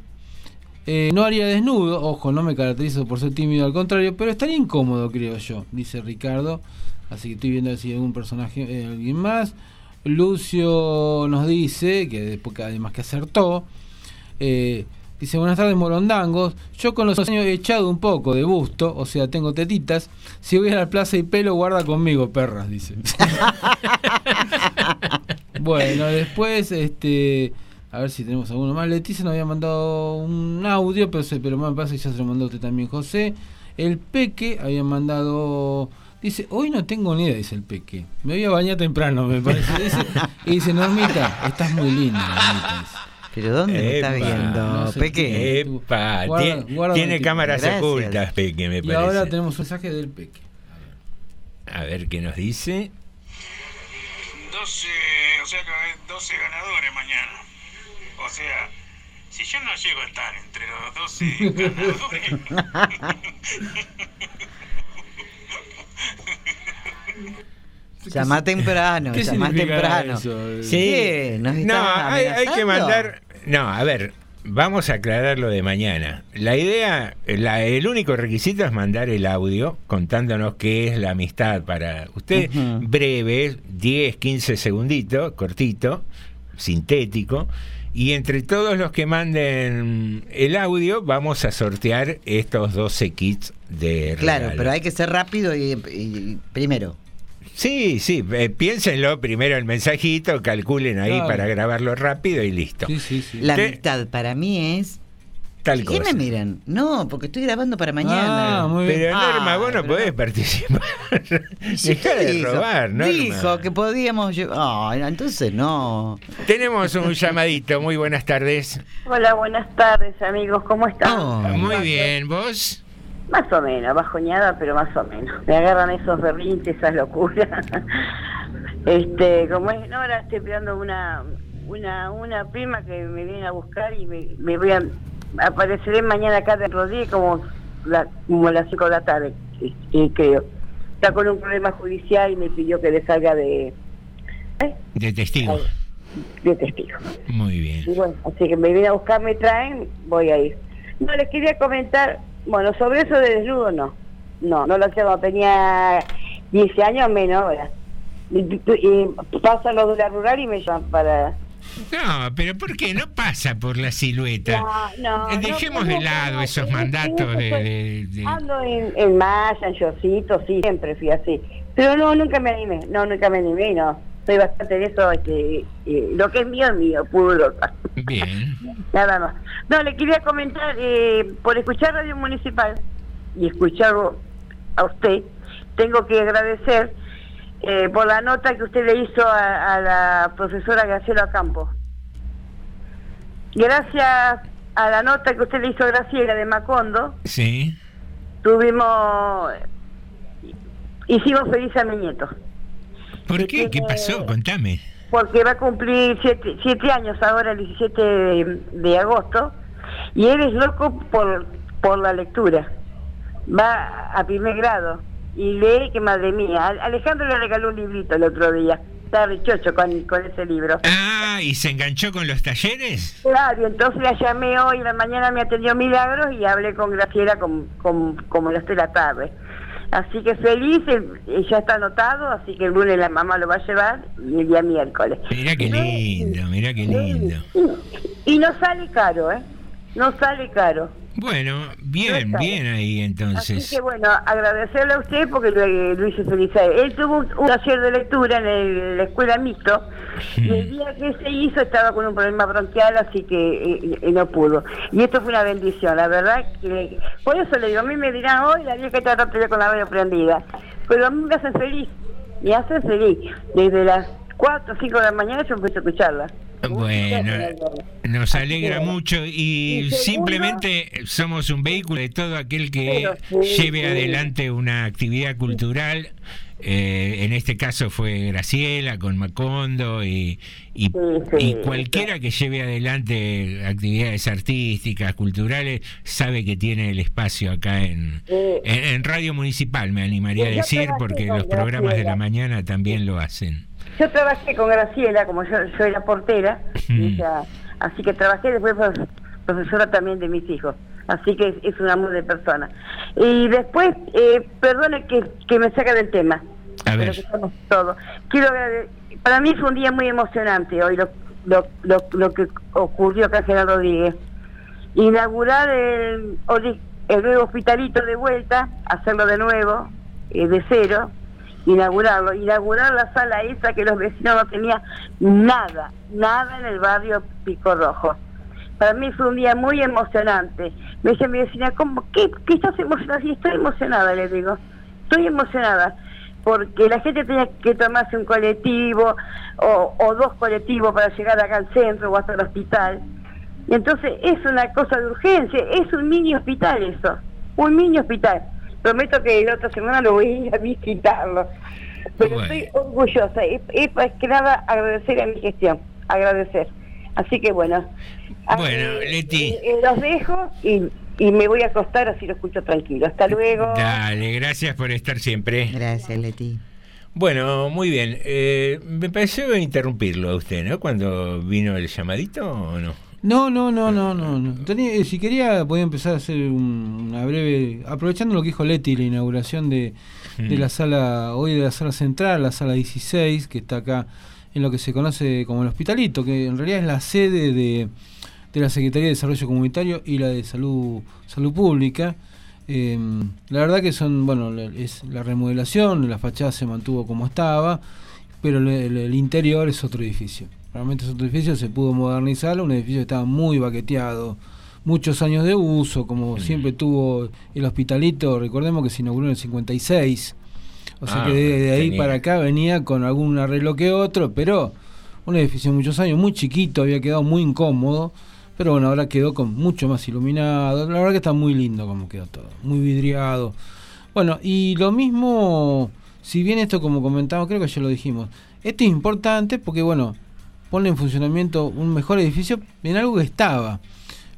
Eh, no haría desnudo, ojo, no me caracterizo por ser tímido, al contrario, pero estaría incómodo, creo yo, dice Ricardo. Así que estoy viendo si hay algún personaje, eh, alguien más. Lucio nos dice, que además que acertó, eh, dice, buenas tardes morondangos, yo con los años he echado un poco de busto, o sea, tengo tetitas, si voy a la plaza y pelo, guarda conmigo, perras, dice. bueno, después, este... A ver si tenemos alguno más. Leticia nos había mandado un audio, pero, se, pero me parece que ya se lo mandó usted también, José. El Peque había mandado. Dice, hoy no tengo ni idea, dice el Peque. Me voy a bañar temprano, me parece. Dice, y dice, Normita, estás muy linda, Normita. dice. ¿Pero dónde me está viendo, No sé, Peque? Epa, Guarda- tiene, guarda cámaras Gracias. ocultas, Peque, me Y parece. ahora tenemos un mensaje del Peque. A ver qué nos dice. 12, o sea que va a haber 12 ganadores mañana. O sea, si yo no llego a estar entre los 12 ganadores, Llamá temprano, ¿Qué llamá temprano. eso? Sí, Sí, nos no, hay, hay que mandar. No, a ver, vamos a aclarar lo de mañana. La idea, la- el único requisito es mandar el audio contándonos qué es la amistad para usted. Breve, 10, 15 segunditos, cortito, sintético. Y entre todos los que manden el audio, vamos a sortear estos 12 kits de Claro, regalo. pero hay que ser rápido y, y primero. Sí, sí, eh, piénsenlo primero el mensajito, calculen ahí Claro. para grabarlo rápido y listo. La Te- amistad para mí es. Tal ¿Qué me miran? No, porque estoy grabando para mañana. Ah, muy bien. Pero, Norma, vos no pero- podés participar. Sí, Dejá de dijo, robar, Norma. Dijo que podíamos llevar. Ay, no, entonces no. Tenemos un llamadito. Muy buenas tardes. Hola, buenas tardes amigos, ¿cómo están? Oh. Muy bien, ¿vos? Más o menos, bajoñada, pero más o menos. Me agarran esos berrinches, esas locuras. este, como es, no, ahora estoy esperando una, una, una prima que me viene a buscar y me, me voy a, apareceré mañana acá de Rodríguez como, la, como a las 5 de la tarde, y, y creo. Está con un problema judicial y me pidió que le salga de, De testigo. de testigo. Muy bien. Y bueno, así que me viene a buscar, me traen, voy a ir. No, les quería comentar, bueno, sobre eso de desnudo no. No, no lo cuando tenía 15 años, menos ahora. Y, y pasan los de la rural y me llaman para... No, pero ¿por qué no pasa por la silueta? No, no, Dejemos no, de lado esos mandatos de... sí. de- de- Ando en, en malla, en shortcito, sí, siempre fui así. Pero no, nunca me animé, no, nunca me animé, no. Soy bastante de eso, este, eh, lo que es mío es mío, puro. Bien. Nada más. No, le quería comentar, eh, por escuchar Radio Municipal y escucharlo a usted, tengo que agradecer eh, por la nota que usted le hizo a, a la profesora Graciela Campo. Gracias a la nota que usted le hizo a Graciela de Macondo, Sí. tuvimos, hicimos feliz a mi nieto. ¿Por qué? ¿Qué pasó? Contame. porque va a cumplir siete, siete años ahora, el 17 de, de agosto, y él es loco por, por la lectura. Va a primer grado y lee que madre mía. Alejandro le regaló un librito el otro día. Estaba rechocho con, con ese libro. Ah, ¿y se enganchó con los talleres? Claro, y entonces la llamé hoy, la mañana me atendió Milagros y hablé con Graciela con, con- como las de la tarde. Así que feliz, eh, eh, ya está anotado, así que el lunes la mamá lo va a llevar y el día miércoles. Mirá qué lindo, mirá qué lindo. Y no sale caro, ¿eh? No sale caro. Bueno, bien, bien ahí Así entonces. que bueno, agradecerle a usted porque lo, lo hice feliz a él. Tuvo un, un taller de lectura en el- la escuela mixto y el día que se hizo estaba con un problema bronquial, así que eh, eh, no pudo. Y esto fue una bendición, la verdad. que Por eso le digo, a mí me dirán hoy la vieja está tanto ya con la radio prendida. Pero a mí me hacen feliz, me hacen feliz. Desde las 4 o 5 de la mañana yo empecé a escucharla. Bueno, nos alegra mucho y simplemente somos un vehículo de todo aquel que lleve adelante una actividad cultural. eh, en este caso fue Graciela con Macondo y, y, y cualquiera que lleve adelante actividades artísticas, culturales, sabe que tiene el espacio acá en, en, en Radio Municipal, me animaría a decir, porque los programas de la mañana también lo hacen. Yo trabajé con Graciela, como yo, yo era portera, ella- así que trabajé después profesora también de mis hijos. Así que es, es un amor de persona. Y después, eh, perdone que, que me saca del tema. A pero ver. que estamos todo. Quiero para mí fue un día muy emocionante hoy lo, lo, lo, lo que ocurrió acá en General Rodríguez. Inaugurar el, el nuevo hospitalito de vuelta, hacerlo de nuevo, eh, de cero, inaugurarlo, inaugurar la sala esa que los vecinos no tenían nada, nada en el barrio Pico Rojo. Para mí fue un día muy emocionante. Me dice mi vecina, ¿cómo? ¿Qué, qué estás emocionada? Sí, estoy emocionada, le digo. Estoy emocionada porque la gente tenía que tomarse un colectivo o, dos colectivos para llegar acá al centro o hasta el hospital. Entonces es una cosa de urgencia, es un mini hospital eso, un mini hospital. Prometo que la otra semana lo voy a ir a visitarlo. Pero estoy orgullosa, es, es más que nada agradecer a mi gestión, agradecer. Así que bueno. Bueno, Leti. Eh, eh, los dejo y, y me voy a acostar así lo escucho tranquilo. Hasta luego. Dale, gracias por estar siempre. Gracias, Leti. Bueno, muy bien. Eh, me pareció interrumpirlo a usted, ¿no? Cuando vino el llamadito o no. No, no, no, no, no. no. Tenía- eh, si quería, podía empezar a hacer un- una breve. Aprovechando lo que dijo Leti, la inauguración de, de la sala, hoy de la sala central, la sala 16, que está acá en lo que se conoce como el Hospitalito, que en realidad es la sede de, de la Secretaría de Desarrollo Comunitario y la de Salud, Salud Pública. Eh, la verdad que son, bueno, es la remodelación, la fachada se mantuvo como estaba, pero el, el- el interior es otro edificio. Realmente es otro edificio, se pudo modernizar, un edificio que estaba muy baqueteado, muchos años de uso, como siempre tuvo el hospitalito, recordemos que se inauguró en el 56, o sea Ah, que de, de ahí tenía. para acá venía con algún arreglo que otro, pero un edificio de muchos años, muy chiquito, había quedado muy incómodo, pero bueno, ahora quedó con mucho más iluminado, la verdad que está muy lindo como quedó todo, muy vidriado. Bueno, y lo mismo, si bien esto como comentamos, creo que ya lo dijimos, esto es importante porque bueno, pone en funcionamiento un mejor edificio en algo que estaba.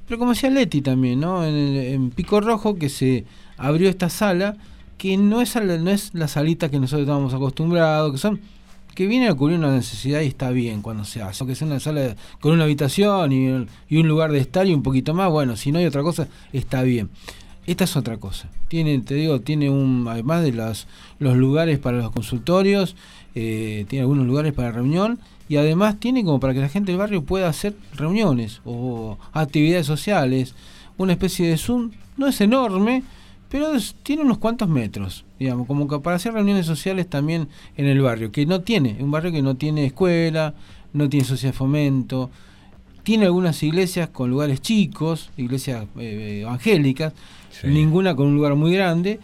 Pero como decía Leti también, ¿no? En, el- en Pico Rojo que se abrió esta sala, que no es, no es la salita que nosotros estábamos acostumbrados, que son que viene a cubrir una necesidad y está bien cuando se hace. Que sea una sala con una habitación y, un- lugar de estar y un poquito más, bueno, si no hay otra cosa, está bien. Esta es otra cosa. Tiene, te digo, tiene un, además de las, los lugares para los consultorios, eh, tiene algunos lugares para reunión y además tiene como para que la gente del barrio pueda hacer reuniones o actividades sociales, una especie de Zoom, no es enorme, pero es- tiene unos cuantos metros, digamos, como que para hacer reuniones sociales también en el barrio, que no tiene, un barrio que no tiene escuela, no tiene sociedad de fomento, tiene algunas iglesias con lugares chicos, iglesias eh, evangélicas, ninguna con un lugar muy grande,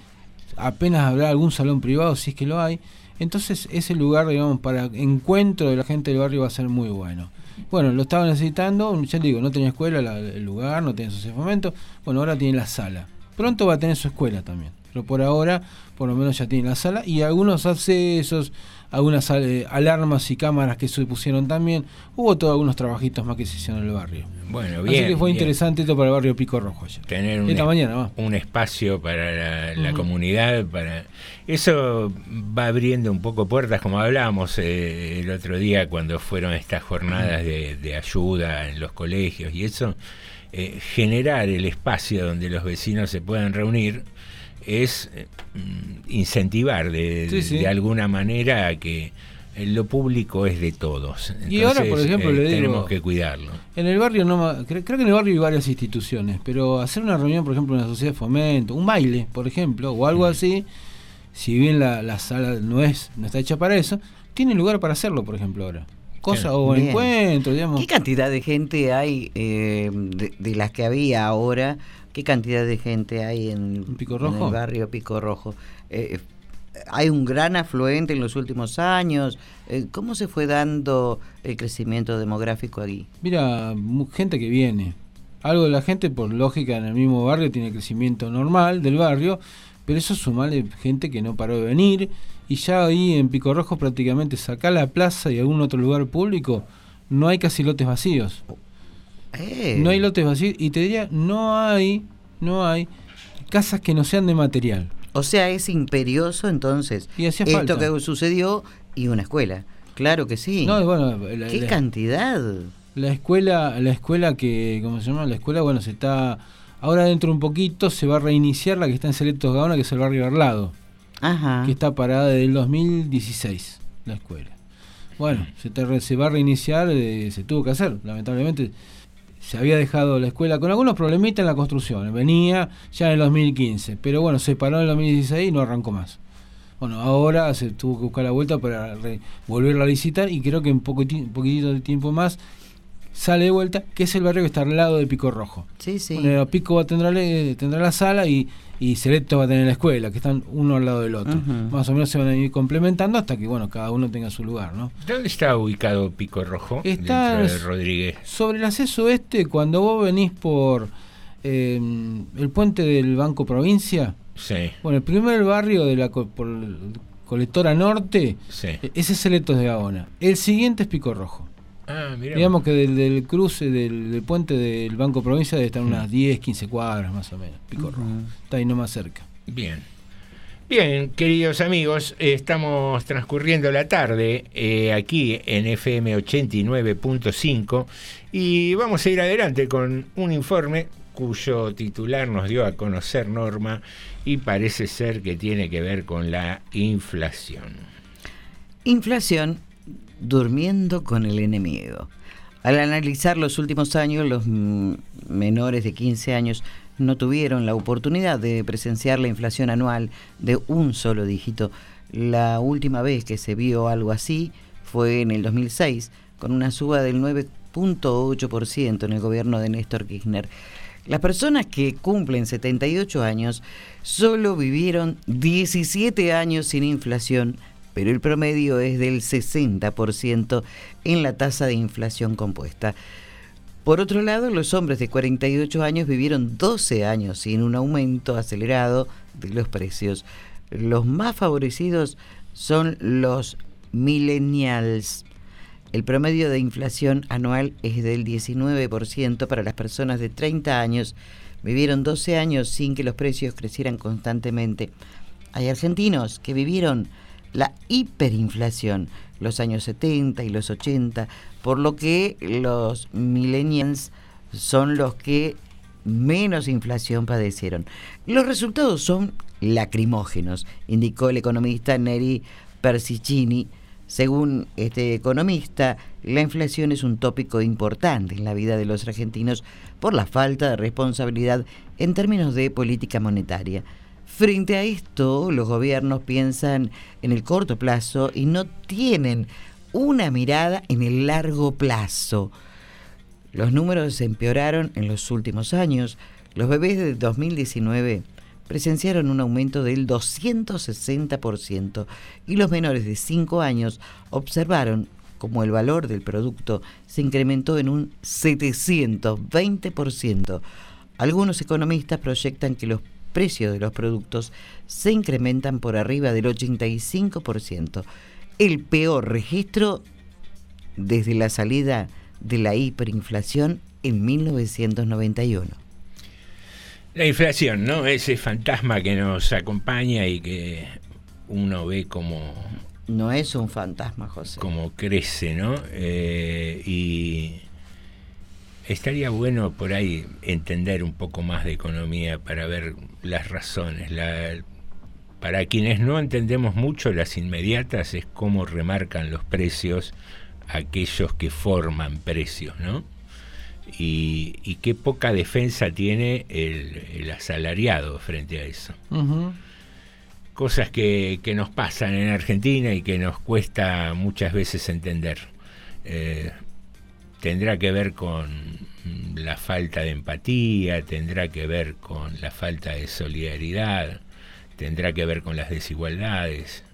apenas habrá algún salón privado si es que lo hay. Entonces ese lugar, digamos, para encuentro de la gente del barrio va a ser muy bueno. Bueno, lo estaba necesitando, ya digo, no tenía escuela la- el lugar, no tenía sociedad de fomento, bueno, ahora tiene la sala. Pronto va a tener su escuela también, pero por ahora por lo menos ya tiene la sala y algunos accesos, algunas alarmas y cámaras que se pusieron también. Hubo todos algunos trabajitos más que se hicieron en el barrio. Bueno, Así bien. que fue bien. interesante esto para el barrio Pico Rojo ayer. Tener un, Esta es- mañana, va. un espacio para la, comunidad, para eso va abriendo un poco puertas, como hablábamos eh, el otro día cuando fueron estas jornadas de, de ayuda en los colegios y eso, eh, generar el espacio donde los vecinos se puedan reunir es eh, mm, incentivar de, Sí, sí. de alguna manera a que eh, lo público es de todos. Y ahora, por ejemplo, eh, le digo- tenemos que cuidarlo. En el barrio, no, creo que en el barrio hay varias instituciones, pero hacer una reunión, por ejemplo, en la sociedad de fomento, un baile, por ejemplo, o algo así, si bien la, la sala no es no está hecha para eso, tiene lugar para hacerlo, por ejemplo, ahora. Cosa o Bien. encuentro, digamos. ¿Qué cantidad de gente hay eh, de, de las que había ahora? ¿Qué cantidad de gente hay en, Pico en Rojo? el barrio Pico Rojo? Eh, ¿Hay un gran afluente en los últimos años? Eh, ¿Cómo se fue dando el crecimiento demográfico aquí? Mira, gente que viene. Algo de la gente, por lógica, en el mismo barrio tiene crecimiento normal del barrio, pero eso sumale gente que no paró de venir. Y ya ahí en Pico Rojo prácticamente saca la plaza y algún otro lugar público, no hay casi lotes vacíos. Eh. No hay lotes vacíos y te diría, no hay, no hay casas que no sean de material. O sea, es imperioso entonces Y esto falta. que sucedió y una escuela. Claro que sí. No, bueno, la- ¿Qué la- cantidad? La escuela, la escuela que, ¿cómo se llama? La escuela, bueno, se está, ahora dentro de un poquito se va a reiniciar la que está en Selectos Gaona, que es el barrio Arlado, Ajá. que está parada desde el 2016, la escuela. Bueno, se, te se va a reiniciar, eh, se tuvo que hacer, lamentablemente se había dejado la escuela con algunos problemitas en la construcción, venía ya en el 2015, pero bueno, se paró en el 2016 y no arrancó más. Bueno, ahora se tuvo que buscar la vuelta para volverla a licitar y creo que en poquitito de tiempo más sale de vuelta, que es el barrio que está al lado de Pico Rojo. Sí, sí. Bueno, Pico va a tendrá, le- tendrá la sala y, y Selecto va a tener la escuela, que están uno al lado del otro. Más o menos se van a ir complementando hasta que bueno cada uno tenga su lugar, ¿no? ¿Dónde está ubicado Pico Rojo? Está dentro de Rodríguez. sobre el acceso este, cuando vos venís por eh, el puente del Banco Provincia, Sí. bueno, el primer barrio de la por colectora norte, Sí. e- ese es Selectos de Gaona. El siguiente es Pico Rojo. Ah. Digamos que del, del cruce del, del puente del Banco Provincia debe estar unas 10, 15 cuadras más o menos. Pico Rojo. Está ahí no más cerca. Bien. Bien, queridos amigos, estamos transcurriendo la tarde eh, aquí en FM 89.5 y vamos a ir adelante con un informe cuyo titular nos dio a conocer Norma y parece ser que tiene que ver con la inflación. Inflación durmiendo con el enemigo. Al analizar los últimos años, los menores de 15 años no tuvieron la oportunidad de presenciar la inflación anual de un solo dígito. La última vez que se vio algo así fue en el 2006, con una suba del 9.8% en el gobierno de Néstor Kirchner. Las personas que cumplen 78 años solo vivieron 17 años sin inflación, pero el promedio es del 60% en la tasa de inflación compuesta. Por otro lado, los hombres de 48 años vivieron 12 años sin un aumento acelerado de los precios. Los más favorecidos son los millennials. El promedio de inflación anual es del 19% para las personas de 30 años. Vivieron 12 años sin que los precios crecieran constantemente. Hay argentinos que vivieron la hiperinflación, los años 70 y los 80, por lo que los millennials son los que menos inflación padecieron. Los resultados son lacrimógenos, indicó el economista Neri Persicini. Según este economista, la inflación es un tópico importante en la vida de los argentinos por la falta de responsabilidad en términos de política monetaria. Frente a esto, los gobiernos piensan en el corto plazo y no tienen una mirada en el largo plazo. Los números se empeoraron en los últimos años. Los bebés de 2019 presenciaron un aumento del 260% y los menores de 5 años observaron como el valor del producto se incrementó en un 720%. Algunos economistas proyectan que los precios de los productos se incrementan por arriba del 85%, el peor registro desde la salida de la hiperinflación en 1991. La inflación, ¿no? Ese fantasma que nos acompaña y que uno ve como... No es un fantasma, José. Como crece, ¿no? Eh, y estaría bueno por ahí entender un poco más de economía para ver las razones. La, para quienes no entendemos mucho las inmediatas es cómo remarcan los precios aquellos que forman precios, ¿no? Y, y qué poca defensa tiene el, el, asalariado frente a eso. Cosas que, que, nos pasan en Argentina y que nos cuesta muchas veces entender. Eh, tendrá que ver con la falta de empatía, tendrá que ver con la falta de solidaridad, tendrá que ver con las desigualdades.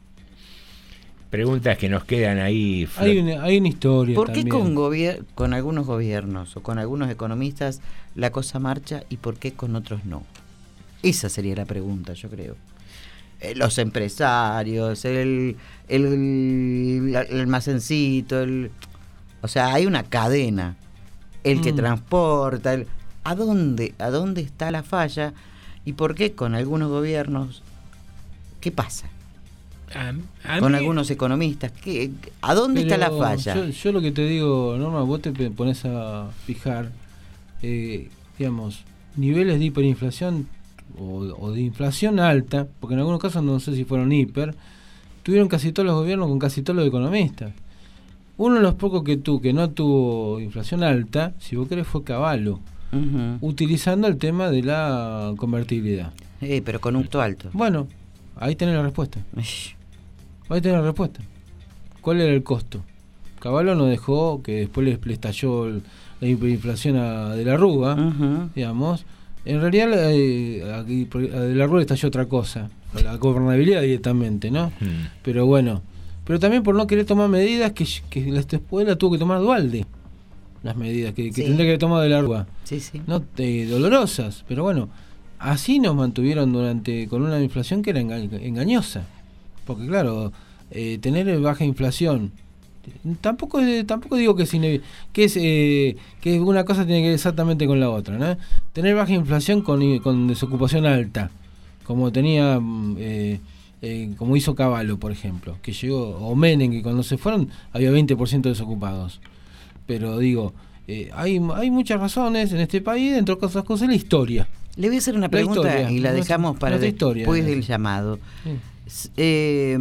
Preguntas que nos quedan ahí. Hay una, hay una historia. ¿Por qué con algunos gobiernos o con algunos economistas la cosa marcha y por qué con otros no? Esa sería la pregunta, yo creo. Eh, los empresarios, el, el, el almacencito, el, o sea, hay una cadena. El que Mm. transporta, el, ¿a dónde, ¿a dónde está la falla? ¿Y por qué con algunos gobiernos? ¿Qué pasa? A- a con mí- algunos economistas, ¿qué, ¿a dónde está la falla? Yo, yo lo que te digo, Norma, vos te pones a fijar, eh, digamos, niveles de hiperinflación o, o de inflación alta, porque en algunos casos no sé si fueron hiper, tuvieron casi todos los gobiernos con casi todos los economistas. Uno de los pocos que tú que no tuvo inflación alta, si vos querés, fue Caballo, utilizando el tema de la convertibilidad. Eh, pero con un alto. Bueno, ahí tenés la respuesta. Ahí tenés la respuesta. ¿Cuál era el costo? Caballo no dejó que después le, le estalló el- la hiperinflación a De la Rúa, digamos. En realidad eh, aquí, por- a De la Rúa le estalló otra cosa, la gobernabilidad directamente, ¿no? Pero bueno, pero también por no querer tomar medidas que, que la tuvo que tomar Dualde. Las medidas que, que Sí. tendría que haber tomado De la Rúa. Sí, sí. No eh, dolorosas, pero bueno, así nos mantuvieron durante con una inflación que era enga- engañosa. Porque claro, eh, tener baja inflación Tampoco, tampoco digo que es, que, es eh, que una cosa tiene que ver exactamente con la otra. ¿no? Tener baja inflación con, con desocupación alta, como tenía, mm, eh, eh, como hizo Caballo, por ejemplo, que llegó, o Menem, que cuando se fueron había 20% de desocupados. Pero digo, eh, hay, hay muchas razones en este país, entre otras cosas, la historia. Le voy a hacer una La pregunta historia, y la dejamos para historia, después del llamado. Sí. Eh,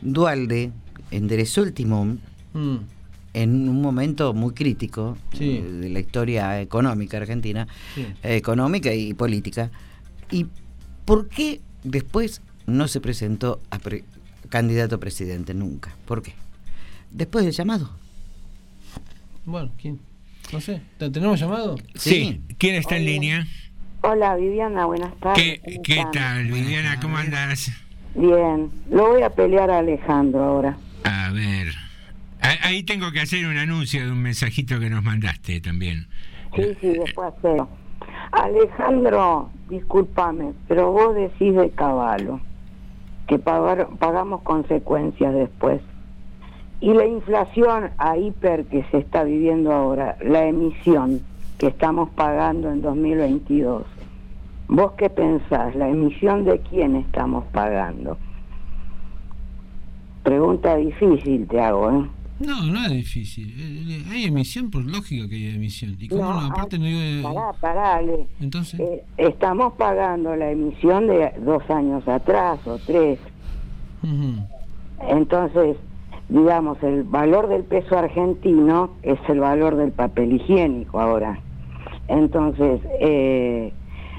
Dualde enderezó el timón Mm. en un momento muy crítico Sí. eh, de la historia económica argentina, Sí. económica y política. ¿Y por qué después no se presentó a pre- candidato a presidente nunca? ¿Por qué? Después del llamado. Bueno, ¿quién? No sé, ¿te- ¿tenemos llamado? Sí. ¿Quién está en línea? Hola Viviana, buenas tardes. ¿Qué, tal, Viviana? ¿Cómo andas? Bien, lo voy a pelear a Alejandro ahora. A ver. Ahí tengo que hacer un anuncio de un mensajito que nos mandaste también. Sí, sí, después hacerlo. Alejandro, discúlpame, pero vos decís de caballo que pagar- pagamos consecuencias después. Y la inflación a hiper que se está viviendo ahora, la emisión que estamos pagando en 2022, ¿vos qué pensás? ¿La emisión de quién estamos pagando? Pregunta difícil te hago, ¿eh? No, no es difícil. Eh, eh, Hay emisión por lógica que hay emisión. Y cómo No, no, aparte no digo. eh, Pará, pará, Ale. Entonces. Eh, estamos pagando la emisión de dos años atrás o tres. Entonces, digamos, el valor del peso argentino es el valor del papel higiénico ahora. Entonces, eh,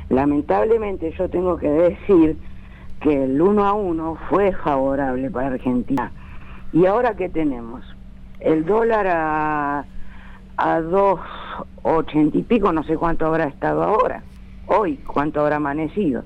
lamentablemente yo tengo que decir que el uno a uno fue favorable para Argentina. ¿Y ahora qué tenemos? El dólar a, a dos ochenta y pico, no sé cuánto habrá estado ahora. Hoy, cuánto habrá amanecido.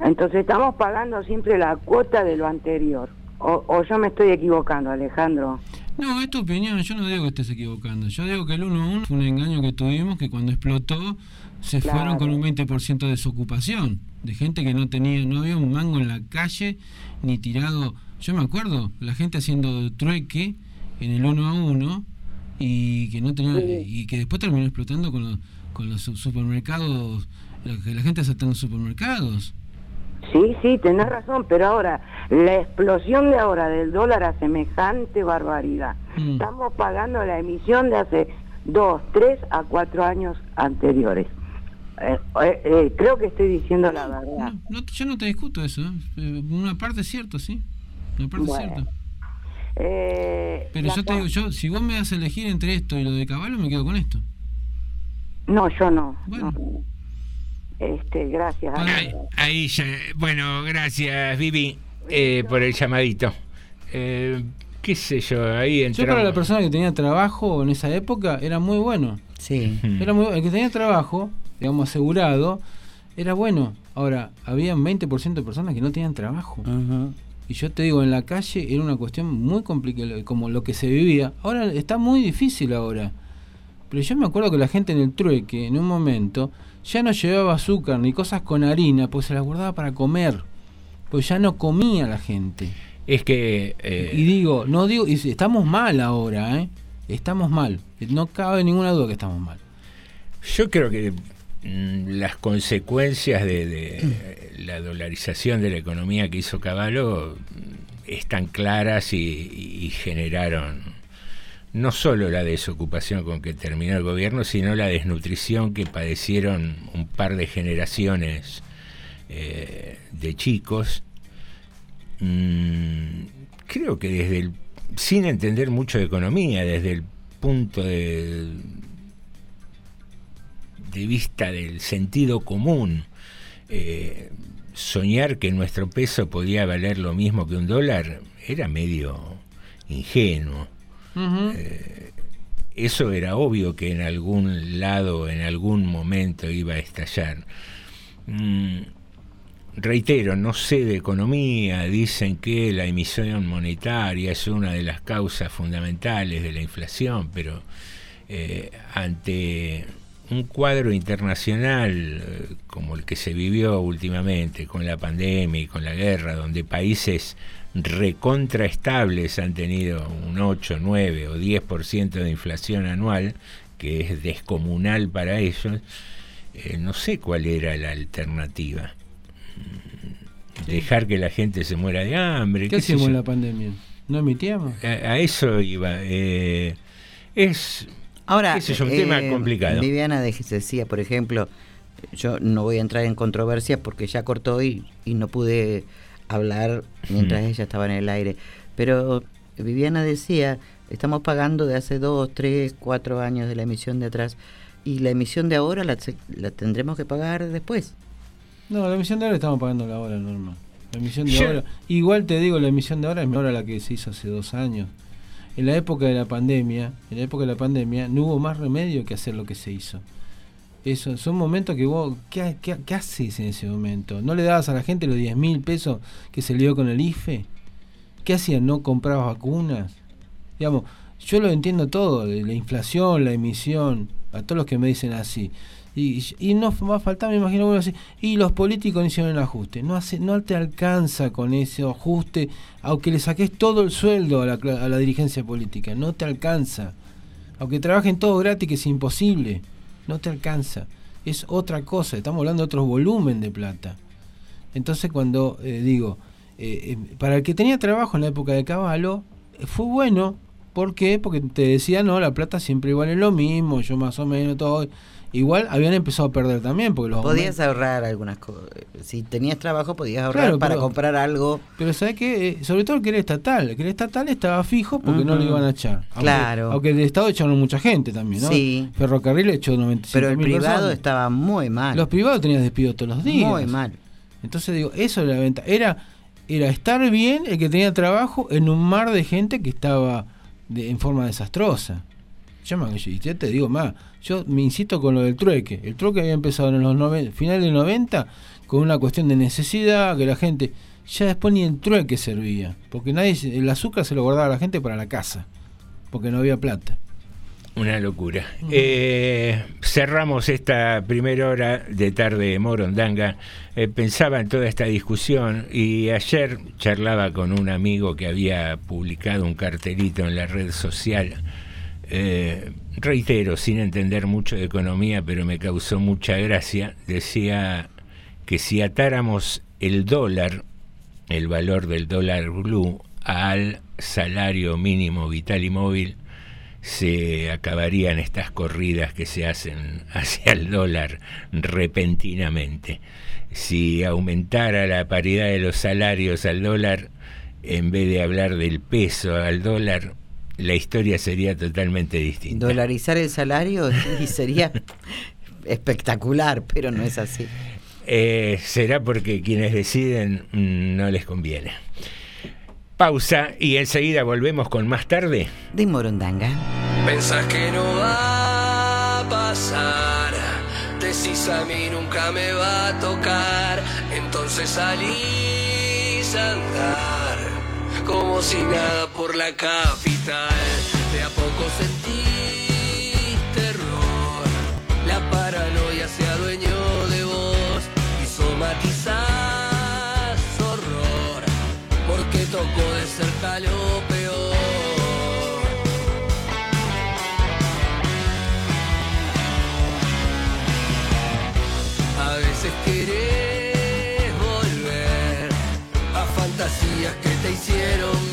Entonces estamos pagando siempre la cuota de lo anterior. O, o yo me estoy equivocando, Alejandro. No, es tu opinión. Yo no digo que estés equivocando. Yo digo que el 1 a 1 fue un engaño que tuvimos que cuando explotó se Claro. fueron con un 20% de desocupación. De gente que no tenía, no había un mango en la calle ni tirado. Yo me acuerdo, la gente haciendo trueque en el 1 a 1 y que no tenía y que después terminó explotando con los, con los su- supermercados, que la gente asaltando supermercados. Sí, sí, tenés razón, pero ahora, la explosión de ahora del dólar a semejante barbaridad. Mm. Estamos pagando la emisión de hace dos, tres a cuatro años anteriores. Eh, eh, eh, creo que estoy diciendo la verdad. No, yo no te discuto eso. Una parte es cierto, sí. Una parte Bueno, es cierta. Eh, Pero yo te digo, yo, si vos me das a elegir entre esto y lo de caballo, me quedo con esto. No, yo no. no. Este, gracias. Ahí, ahí ya. Bueno, gracias, Vivi, eh, por el llamadito. Eh, ¿Qué sé yo? Ahí Yo entramos. para la persona que tenía trabajo en esa época era muy bueno. Sí. Era muy, el que tenía trabajo, digamos asegurado, era bueno. Ahora, había un 20% de personas que no tenían trabajo. Y yo te digo, en la calle era una cuestión muy complicada, como lo que se vivía. Ahora está muy difícil ahora. Pero yo me acuerdo que la gente en el trueque, en un momento, ya no llevaba azúcar ni cosas con harina, pues se las guardaba para comer. Pues ya no comía la gente. Es que. eh, Y digo, no digo, y estamos mal ahora, ¿eh? Estamos mal. No cabe ninguna duda que estamos mal. Yo creo que las consecuencias de, de la dolarización de la economía que hizo Caballo mm, están claras y, y generaron no solo la desocupación con que terminó el gobierno, sino la desnutrición que padecieron un par de generaciones eh, de chicos. Mm, creo que desde el, sin entender mucho de economía, desde el punto de, de vista del sentido común, eh, soñar que nuestro peso podía valer lo mismo que un dólar era medio ingenuo. Eh, eso era obvio que en algún lado, en algún momento iba a estallar. Mm, reitero, no sé de economía, dicen que la emisión monetaria es una de las causas fundamentales de la inflación, pero eh, ante un cuadro internacional eh, como el que se vivió últimamente con la pandemia y con la guerra, donde países recontraestables han tenido un 8, 9 o 10% de inflación anual, que es descomunal para ellos, eh, no sé cuál era la alternativa. Dejar que la gente se muera de hambre. ¿Qué hicimos en la pandemia? ¿No emitíamos? A, a eso iba. eh, es Ahora, yo, un tema eh, complicado. Viviana de- decía, por ejemplo, yo no voy a entrar en controversia porque ya cortó y, y no pude hablar mientras Mm. ella estaba en el aire. Pero Viviana decía, estamos pagando de hace dos, tres, cuatro años de la emisión de atrás y la emisión de ahora la, la tendremos que pagar después. No, la emisión de ahora estamos pagando la hora normal. La emisión de ahora, igual te digo, la emisión de ahora es mejor a la que se hizo hace dos años. En la época de la pandemia, en la época de la pandemia, no hubo más remedio que hacer lo que se hizo. Eso, son momentos que vos, ¿qué, qué, haces en ese momento? ¿No le dabas a la gente los 10 mil pesos que se le dio con el IFE? ¿Qué hacían? ¿No comprabas vacunas? Digamos, yo lo entiendo todo, la inflación, la emisión, a todos los que me dicen así. Y, y no va a faltar, me imagino, uno así, y los políticos no hicieron el ajuste. No, hace, no te alcanza con ese ajuste, aunque le saques todo el sueldo a la, a la dirigencia política, no te alcanza. Aunque trabajen todos gratis, que es imposible, no te alcanza. Es otra cosa, estamos hablando de otro volumen de plata. Entonces cuando eh, digo, eh, eh, para el que tenía trabajo en la época de Caballo, eh, fue bueno. ¿Por qué? Porque te decía, no, la plata siempre vale lo mismo, yo más o menos todo. Igual habían empezado a perder también, porque los Podías ahorrar algunas cosas. Si tenías trabajo, podías ahorrar Claro, para pero- comprar algo. Pero ¿sabes qué? Eh, sobre todo el que era estatal. El que era estatal estaba fijo porque no lo iban a echar. Aunque, Claro. Aunque el Estado echaron mucha gente también, ¿no? Sí. Ferrocarril echó 95 Pero el privado personas. estaba muy mal. Los privados tenían despidos todos los días. Muy mal. Entonces digo, eso era la venta. Era, era estar bien el que tenía trabajo en un mar de gente que estaba de- en forma desastrosa. Me- y ya te digo más, yo me insisto con lo del trueque. El trueque había empezado en los noven- finales de 90 con una cuestión de necesidad, que la gente ya después ni el trueque servía, porque nadie el azúcar se lo guardaba a la gente para la casa, porque no había plata. Una locura. Eh, cerramos esta primera hora de tarde de Morondanga. Eh, pensaba en toda esta discusión y ayer charlaba con un amigo que había publicado un cartelito en la red social. Eh, reitero, sin entender mucho de economía, pero me causó mucha gracia. Decía que si atáramos el dólar, el valor del dólar blue, al salario mínimo vital y móvil, se acabarían estas corridas que se hacen hacia el dólar repentinamente. Si aumentara la paridad de los salarios al dólar, en vez de hablar del peso al dólar, la historia sería totalmente distinta. Dolarizar el salario y sería espectacular, pero no es así. Eh, será porque quienes deciden mm, no les conviene. Pausa y enseguida volvemos con más tarde. De Morondanga. Pensás que no va a pasar, decís a mí nunca me va a tocar, entonces salís a andar como si nada por la capital. De a poco sentís terror, la paranoia se adueñó de vos y somatizás horror, porque tocó de cerca lo hicieron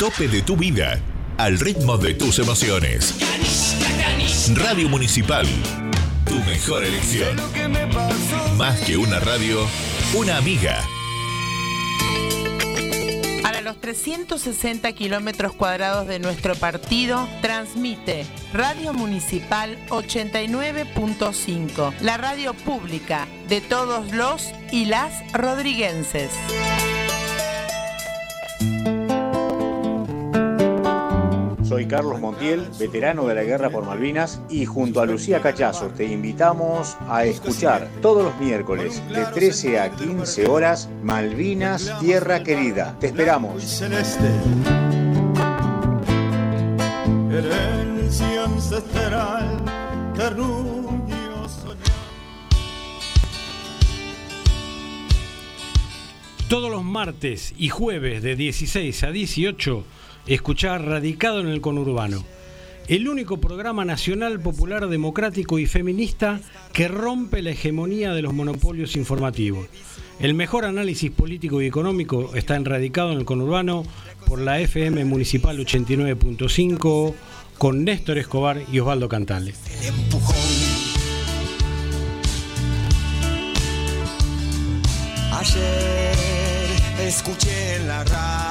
tope de tu vida, al ritmo de tus emociones. Radio Municipal, tu mejor elección. Más que una radio, una amiga. Para los 360 kilómetros cuadrados de nuestro partido, transmite Radio Municipal 89.5, la radio pública de todos los y las rodriguenses. Carlos Montiel, veterano de la Guerra por Malvinas, y junto a Lucía Cachazo te invitamos a escuchar todos los miércoles de 13 a 15 horas Malvinas Tierra Querida. Te esperamos. Todos los martes y jueves de 16 a 18, escuchar Radicado en el Conurbano. El único programa nacional, popular, democrático y feminista que rompe la hegemonía de los monopolios informativos. El mejor análisis político y económico está en Radicado en el Conurbano por la FM Municipal 89.5 con Néstor Escobar y Osvaldo Cantales. Ayer escuché en la radio.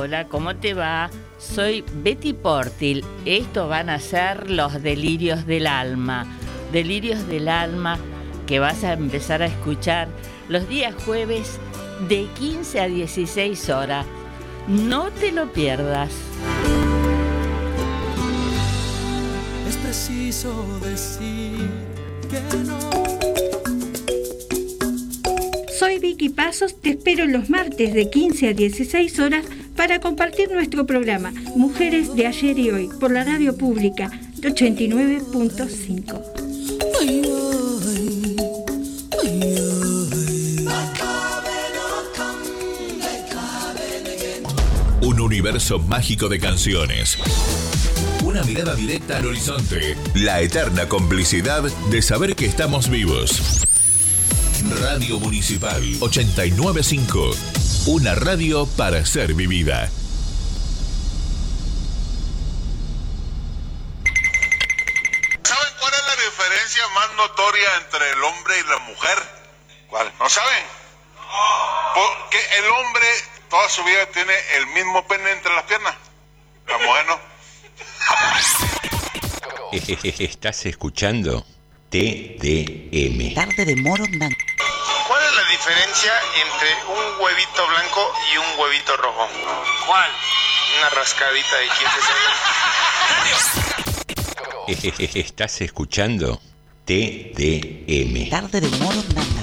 Hola, ¿cómo te va? Soy Betty Portil. Estos van a ser los delirios del alma. Delirios del alma que vas a empezar a escuchar los días jueves de 15 a 16 horas. No te lo pierdas. Es preciso decir que no. Soy Vicky Pasos, te espero los martes de 15 a 16 horas para compartir nuestro programa Mujeres de ayer y hoy por la radio pública de 89.5. Un universo mágico de canciones. Una mirada directa al horizonte. La eterna complicidad de saber que estamos vivos. Radio Municipal 895. Una radio para ser vivida. ¿Saben cuál es la diferencia más notoria entre el hombre y la mujer? ¿Cuál? ¿No saben? Porque el hombre toda su vida tiene el mismo pene entre las piernas. La mujer no. Estás escuchando TDM. Tarde de Morondanga. ¿Cuál es la diferencia entre un huevito blanco y un huevito rojo? ¿Cuál? Una rascadita de 15 segundos. Estás escuchando TDM. Tarde de Morondanga.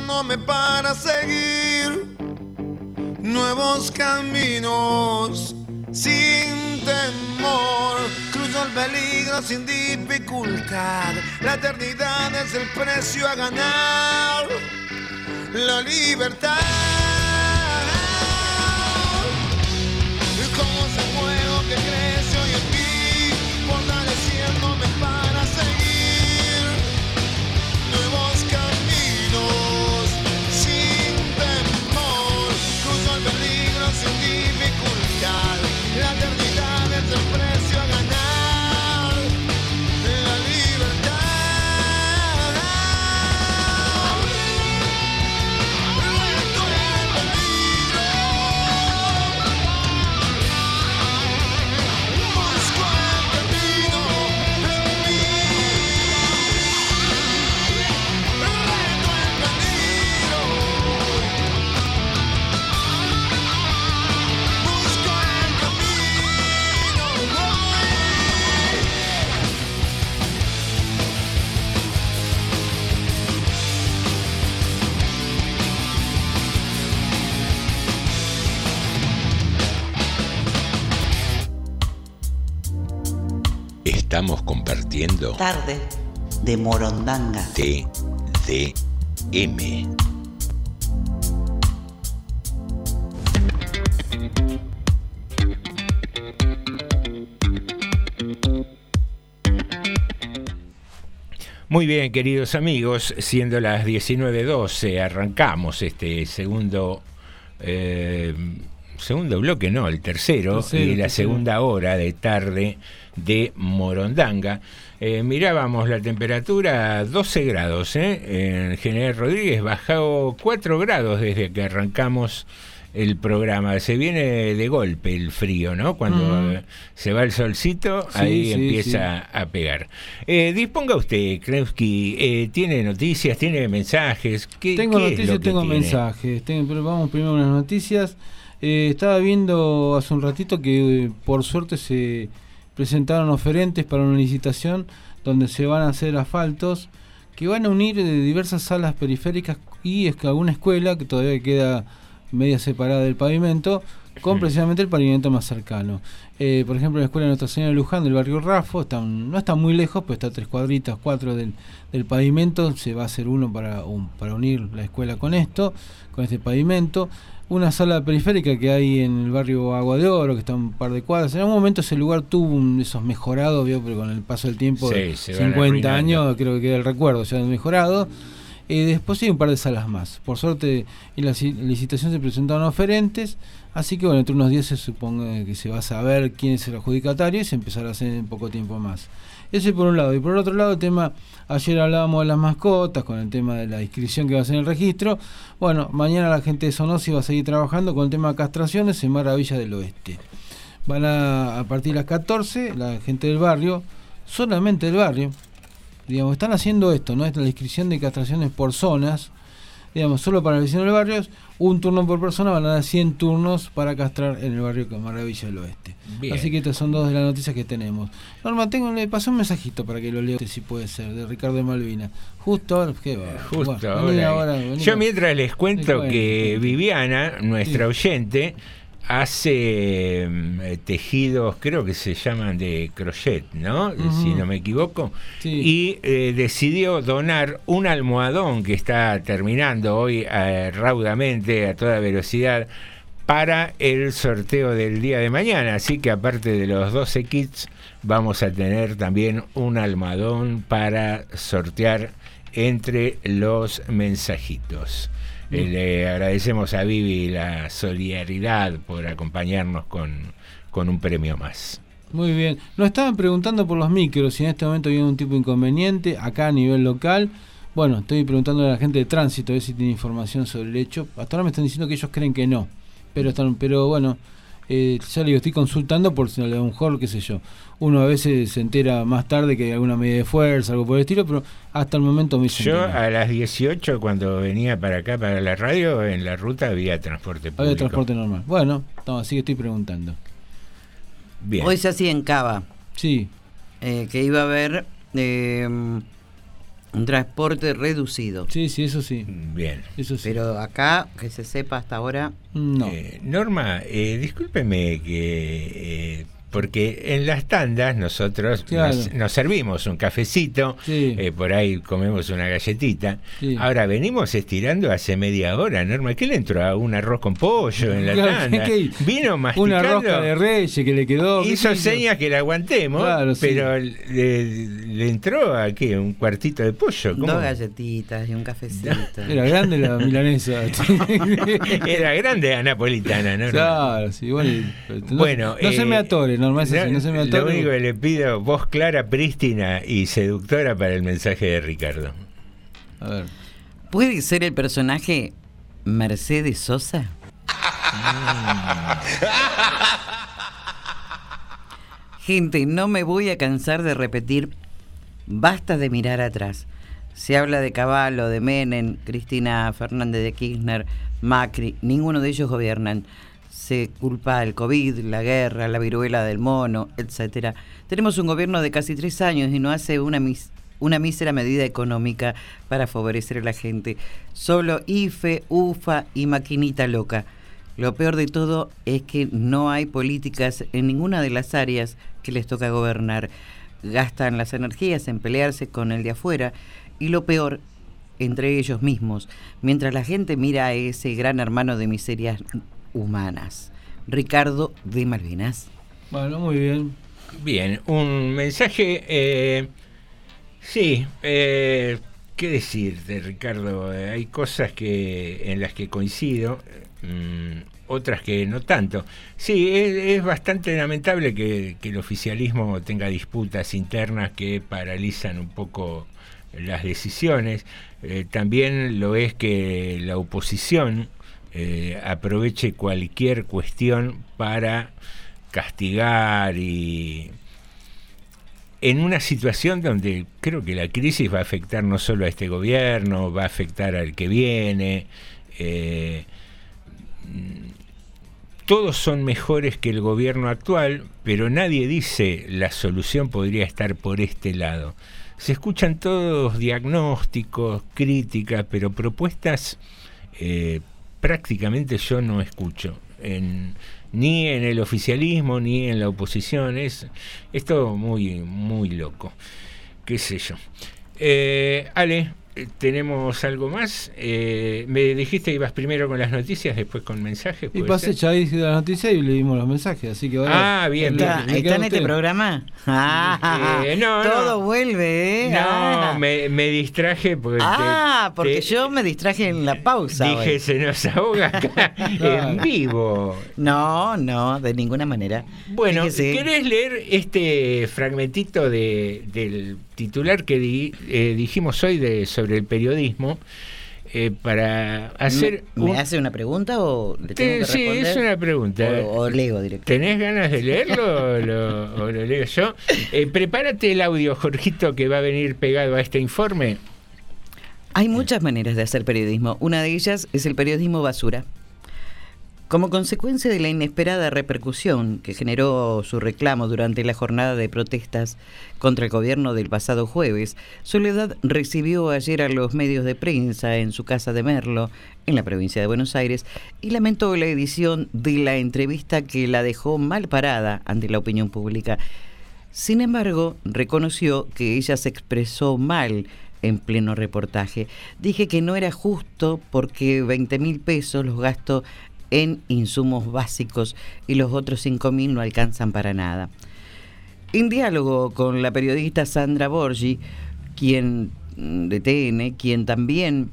Fortaleciéndome para seguir nuevos caminos sin temor. Cruzo el peligro sin dificultad. La eternidad es el precio a ganar. La libertad. Tarde de Morondanga. TDM. Muy bien, queridos amigos, siendo las 19.12, arrancamos este segundo eh, segundo bloque, no, el tercero, Tercero, y la tercero. segunda hora de tarde de Morondanga. Eh, mirábamos la temperatura a 12 grados, ¿eh? en General Rodríguez bajó 4 grados desde que arrancamos el programa. Se viene de golpe el frío, ¿no? Cuando eh, se va el solcito, Sí, ahí sí, empieza a pegar. Eh, disponga usted, Kremsky, eh, ¿tiene noticias, tiene mensajes? ¿Qué, Tengo qué noticias, tengo tiene? mensajes. Tengo- pero vamos primero a unas noticias. Eh, estaba viendo hace un ratito que eh, por suerte se presentaron oferentes para una licitación donde se van a hacer asfaltos que van a unir eh, diversas salas periféricas y es que alguna escuela que todavía queda media separada del pavimento con precisamente el pavimento más cercano. Eh, por ejemplo, la escuela de Nuestra Señora de Luján del barrio Rafo está, no está muy lejos, pues está a tres cuadritas, cuatro del, del pavimento. Se va a hacer uno para, un- para unir la escuela con esto, con este pavimento. Una sala periférica que hay en el barrio Agua de Oro, que está un par de cuadras. En algún momento ese lugar tuvo un esos mejorados, vio, pero con el paso del tiempo, Sí, de se van 50 arruinando. años, creo que queda el recuerdo, se han mejorado. Eh, después hay un par de salas más. Por suerte, en la ci- licitación se presentaron oferentes, así que bueno, entre unos días se supone que se va a saber quién es el adjudicatario y se empezará a hacer en poco tiempo más. Eso por un lado. Y por otro lado, el tema, ayer hablábamos de las mascotas, con el tema de la inscripción que va a hacer el registro. Bueno, mañana la gente de Sonosi va a seguir trabajando con el tema de castraciones en Maravilla del Oeste. Van a, a partir de las 14, la gente del barrio, solamente del barrio, digamos, están haciendo esto, ¿no? Esta la inscripción de castraciones por zonas, digamos, solo para el vecino del barrio, un turno por persona, van a dar 100 turnos para castrar en el barrio Maravilla del Oeste. Bien. Así que estas son dos de las noticias que tenemos. Norma, tengo, le pasé un mensajito para que lo lea si puede ser, de Ricardo de Malvina. Justo ahora, ¿qué va? Justo Bueno, ahora. Yo mientras les cuento Les cuento. que Viviana, nuestra oyente, hace mm, eh, tejidos, creo que se llaman de crochet, ¿no? Si no me equivoco. Sí. Y eh, decidió donar un almohadón que está terminando hoy eh, raudamente, a toda velocidad, para el sorteo del día de mañana. Así que aparte de los 12 kits, vamos a tener también un almohadón para sortear entre los mensajitos. Eh, le agradecemos a Vivi la solidaridad por acompañarnos con, con un premio más. Muy bien. Nos estaban preguntando por los micros, si en este momento hay algún tipo de inconveniente acá a nivel local. Bueno, estoy preguntando a la gente de tránsito a ver si tiene información sobre el hecho. Hasta ahora me están diciendo que ellos creen que no. Pero están, pero bueno, eh, ya le digo, estoy consultando por si a lo mejor, qué sé yo. Uno a veces se entera más tarde que hay alguna medida de fuerza, algo por el estilo, pero hasta el momento me dicen Yo a las 18 cuando venía para acá, para la radio, en la ruta había transporte público. Había transporte normal. Bueno, no, así que estoy preguntando. Bien. Hoy se hacía en Cava. Sí. Eh, que iba a haber eh, Un transporte reducido. Sí, sí, eso sí. Bien. Eso sí. Pero acá, que se sepa hasta ahora, No. Eh, Norma, eh, discúlpeme que... eh, porque en las tandas nosotros Claro. nos, nos servimos un cafecito, eh, por ahí comemos una galletita. Sí. Ahora venimos estirando hace media hora, Norma. ¿Qué le entró a un arroz con pollo en la Claro, tanda? ¿qué- Vino masticando. Una rosca de reyes que le quedó. ¿qué Hizo señas que la aguantemos, Claro, sí. pero le, le entró a qué, un cuartito de pollo. ¿Cómo? dos galletitas y un cafecito. Era grande la milanesa. Era grande la napolitana, ¿no? Claro, sí, bueno. No, Bueno, no se eh, me atore, normal, es así, no se me Lo único que le pido, voz clara, prístina y seductora para el mensaje de Ricardo. A ver. ¿Puede ser el personaje Mercedes Sosa? Gente, no me voy a cansar de repetir, basta de mirar atrás. Se habla de Caballo, de Menem, Cristina Fernández de Kirchner, Macri, ninguno de ellos gobiernan. Se culpa el COVID, la guerra, la viruela del mono, etcétera. Tenemos un gobierno de casi tres años y no hace una, mis- una mísera medida económica para favorecer a la gente. Solo IFE, UFA y maquinita loca. Lo peor de todo es que no hay políticas en ninguna de las áreas que les toca gobernar. Gastan las energías en pelearse con el de afuera y lo peor, entre ellos mismos, mientras la gente mira a ese gran hermano de miserias humanas. Ricardo de Malvinas. Bueno, muy bien. Bien, un mensaje. eh, sí, eh, ¿qué decirte, Ricardo? Eh, hay cosas que en las que coincido, mm, otras que no tanto. Sí, es, es bastante lamentable que, que el oficialismo tenga disputas internas que paralizan un poco las decisiones. Eh, también lo es que la oposición eh, aproveche cualquier cuestión para castigar y en una situación donde creo que la crisis va a afectar no solo a este gobierno, va a afectar al que viene. eh, todos son mejores que el gobierno actual, pero nadie dice la solución podría estar por este lado. Se escuchan todos diagnósticos, críticas, pero propuestas eh, prácticamente yo no escucho. Ni en el oficialismo ni en la oposición. Es, es todo muy, muy loco. ¿Qué sé yo? Eh, Ale, ¿tenemos algo más? Eh, me dijiste que ibas primero con las noticias, después con mensajes. Y ¿puede pasé, ya dije la noticia y leímos los mensajes, así que ahora. Ah, bien, le- bien. ¿Está, está en este programa? Ah, Eh, no, todo no. vuelve, ¿eh? No, ah, me, me distraje porque te- Ah, porque te- yo me distraje en la pausa. dije hoy. se nos ahoga acá en vivo. No, no, de ninguna manera. Bueno, Fíjese. ¿querés leer este fragmentito de, del titular que di- eh, dijimos hoy de, sobre el periodismo? eh, para hacer... ¿Me, un- hace una pregunta o le Te- tengo que sí, responder? es una pregunta. O, o leo directamente. ¿Tenés ganas de leerlo o lo, o lo leo yo? Eh, prepárate el audio, Jorgito, que va a venir pegado a este informe. Hay muchas maneras de hacer periodismo. Una de ellas es el periodismo basura. Como consecuencia de la inesperada repercusión que generó su reclamo durante la jornada de protestas contra el gobierno del pasado jueves, Soledad recibió ayer a los medios de prensa en su casa de Merlo, en la provincia de Buenos Aires, y lamentó la edición de la entrevista que la dejó mal parada ante la opinión pública. Sin embargo, reconoció que ella se expresó mal en pleno reportaje. Dije que no era justo porque 20 mil pesos los gasto en insumos básicos y los otros 5 mil no alcanzan para nada. En diálogo con la periodista Sandra Borgi, quien mm, de TN, quien también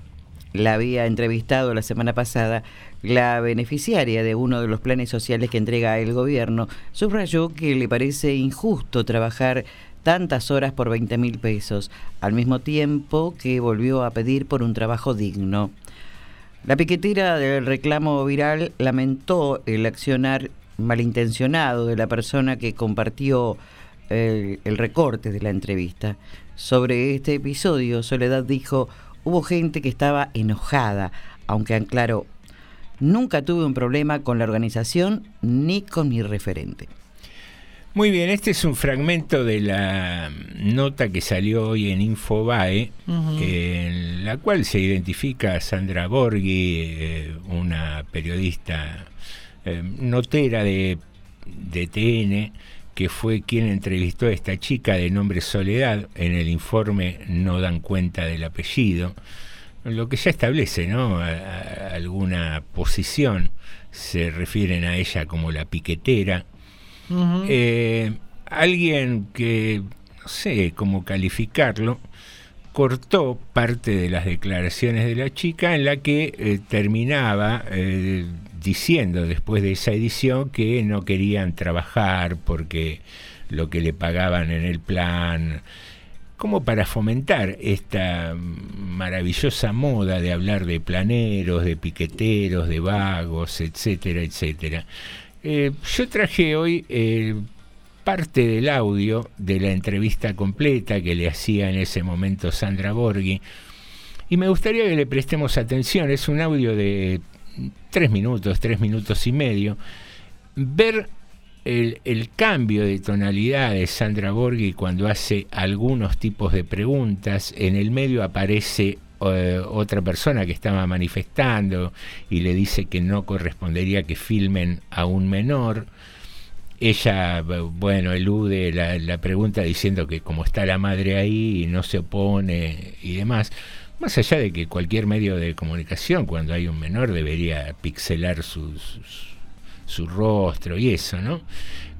la había entrevistado la semana pasada, la beneficiaria de uno de los planes sociales que entrega el gobierno, subrayó que le parece injusto trabajar tantas horas por 20 mil pesos, al mismo tiempo que volvió a pedir por un trabajo digno. La piquetera del reclamo viral lamentó el accionar malintencionado de la persona que compartió el, el recorte de la entrevista. Sobre este episodio, Soledad dijo, hubo gente que estaba enojada, aunque aclaró, nunca tuve un problema con la organización ni con mi referente. Muy bien, este es un fragmento de la nota que salió hoy en Infobae, Ujú. en la cual se identifica a Sandra Borghi, eh, una periodista eh, notera de, de TN, que fue quien entrevistó a esta chica de nombre Soledad. En el informe no dan cuenta del apellido, lo que ya establece ¿no? A- a- alguna posición. Se refieren a ella como la piquetera. Eh, alguien que no sé cómo calificarlo, cortó parte de las declaraciones de la chica en la que eh, terminaba eh, diciendo después de esa edición que no querían trabajar porque lo que le pagaban en el plan, como para fomentar esta maravillosa moda de hablar de planeros, de piqueteros, de vagos, etcétera, etcétera. Eh, yo traje hoy eh, parte del audio de la entrevista completa que le hacía en ese momento Sandra Borghi y me gustaría que le prestemos atención. Es un audio de tres minutos, tres minutos y medio. Ver el, el cambio de tonalidad de Sandra Borghi cuando hace algunos tipos de preguntas. En el medio aparece eh, otra persona que estaba manifestando y le dice que no correspondería que filmen a un menor. Ella, bueno, elude la, la pregunta diciendo que como está la madre ahí y no se opone y demás, más allá de que cualquier medio de comunicación, cuando hay un menor, debería pixelar su, su, su rostro y eso, ¿no?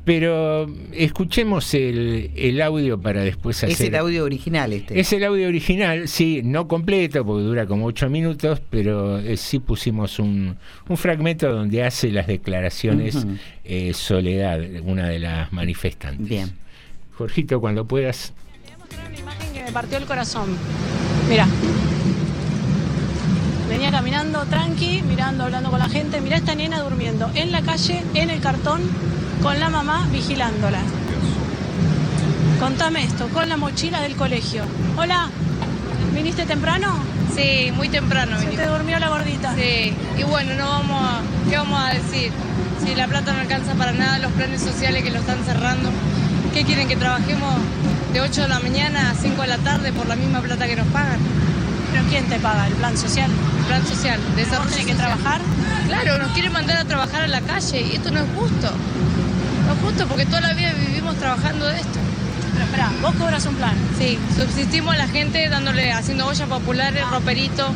Pero escuchemos el, el audio para después hacer... Es el audio original este. Es el audio original, sí, no completo porque dura como ocho minutos, pero eh, sí pusimos un, un fragmento donde hace las declaraciones eh, Soledad, una de las manifestantes. Bien. Jorgito, cuando puedas. que me partió el corazón. Mira. Venía caminando tranqui, mirando, hablando con la gente. Mira esta nena durmiendo en la calle, en el cartón, con la mamá vigilándola. Contame esto, con la mochila del colegio. Hola, ¿viniste temprano? Sí, muy temprano Se te durmió la gordita. Sí, y bueno, no vamos a, ¿qué vamos a decir? Si la plata no alcanza para nada, los planes sociales que lo están cerrando, ¿qué quieren que trabajemos de 8 de la mañana a 5 de la tarde por la misma plata que nos pagan? ¿Pero quién te paga? ¿El plan social? El plan social, desarrollo tenés que social. trabajar? Claro, nos quieren mandar a trabajar a la calle y esto no es justo. No es justo porque toda la vida vivimos trabajando de esto. Pero espera, vos cobras un plan. Sí, subsistimos a la gente dándole, haciendo ollas populares, roperito.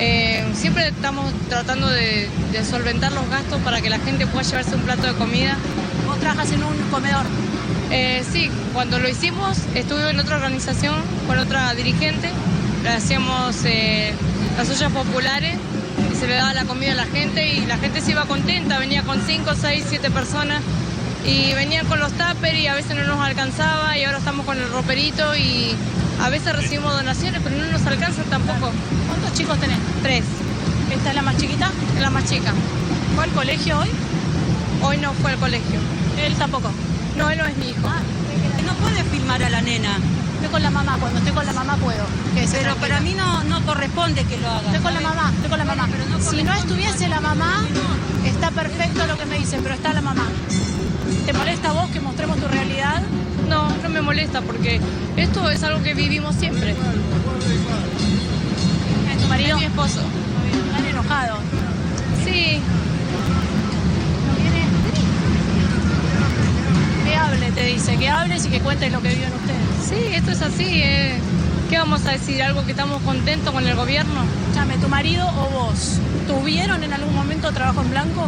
Eh, siempre estamos tratando de, de solventar los gastos para que la gente pueda llevarse un plato de comida. ¿Vos trabajas en un comedor? Eh, sí, cuando lo hicimos estuve en otra organización con otra dirigente. Hacíamos eh, las ollas populares y se le daba la comida a la gente y la gente se iba contenta, venía con 5, 6, 7 personas y venían con los tuppers y a veces no nos alcanzaba y ahora estamos con el roperito y a veces recibimos donaciones pero no nos alcanzan tampoco. ¿Cuántos chicos tenés? Tres. ¿Esta es la más chiquita? La más chica. ¿Fue al colegio hoy? Hoy no fue al colegio. Él tampoco. No, él no es mi hijo. No puede filmar a la nena. Estoy con la mamá, cuando estoy con la mamá puedo. Pero para mí no, no corresponde que lo haga. Estoy con la mamá, estoy con la mamá. si no estuviese la mamá, está perfecto lo que me dicen, pero está la mamá. ¿Te molesta a vos que mostremos tu realidad? No, no me molesta porque esto es algo que vivimos siempre. ¿Es tu marido? Es mi esposo. Están enojados. Sí, Que hable, te dice, que hables y que cuentes lo que viven ustedes. sí, esto es así. eh. ¿Qué vamos a decir? ¿Algo que estamos contentos con el gobierno? Escúchame, ¿tu marido o vos tuvieron en algún momento trabajo en blanco?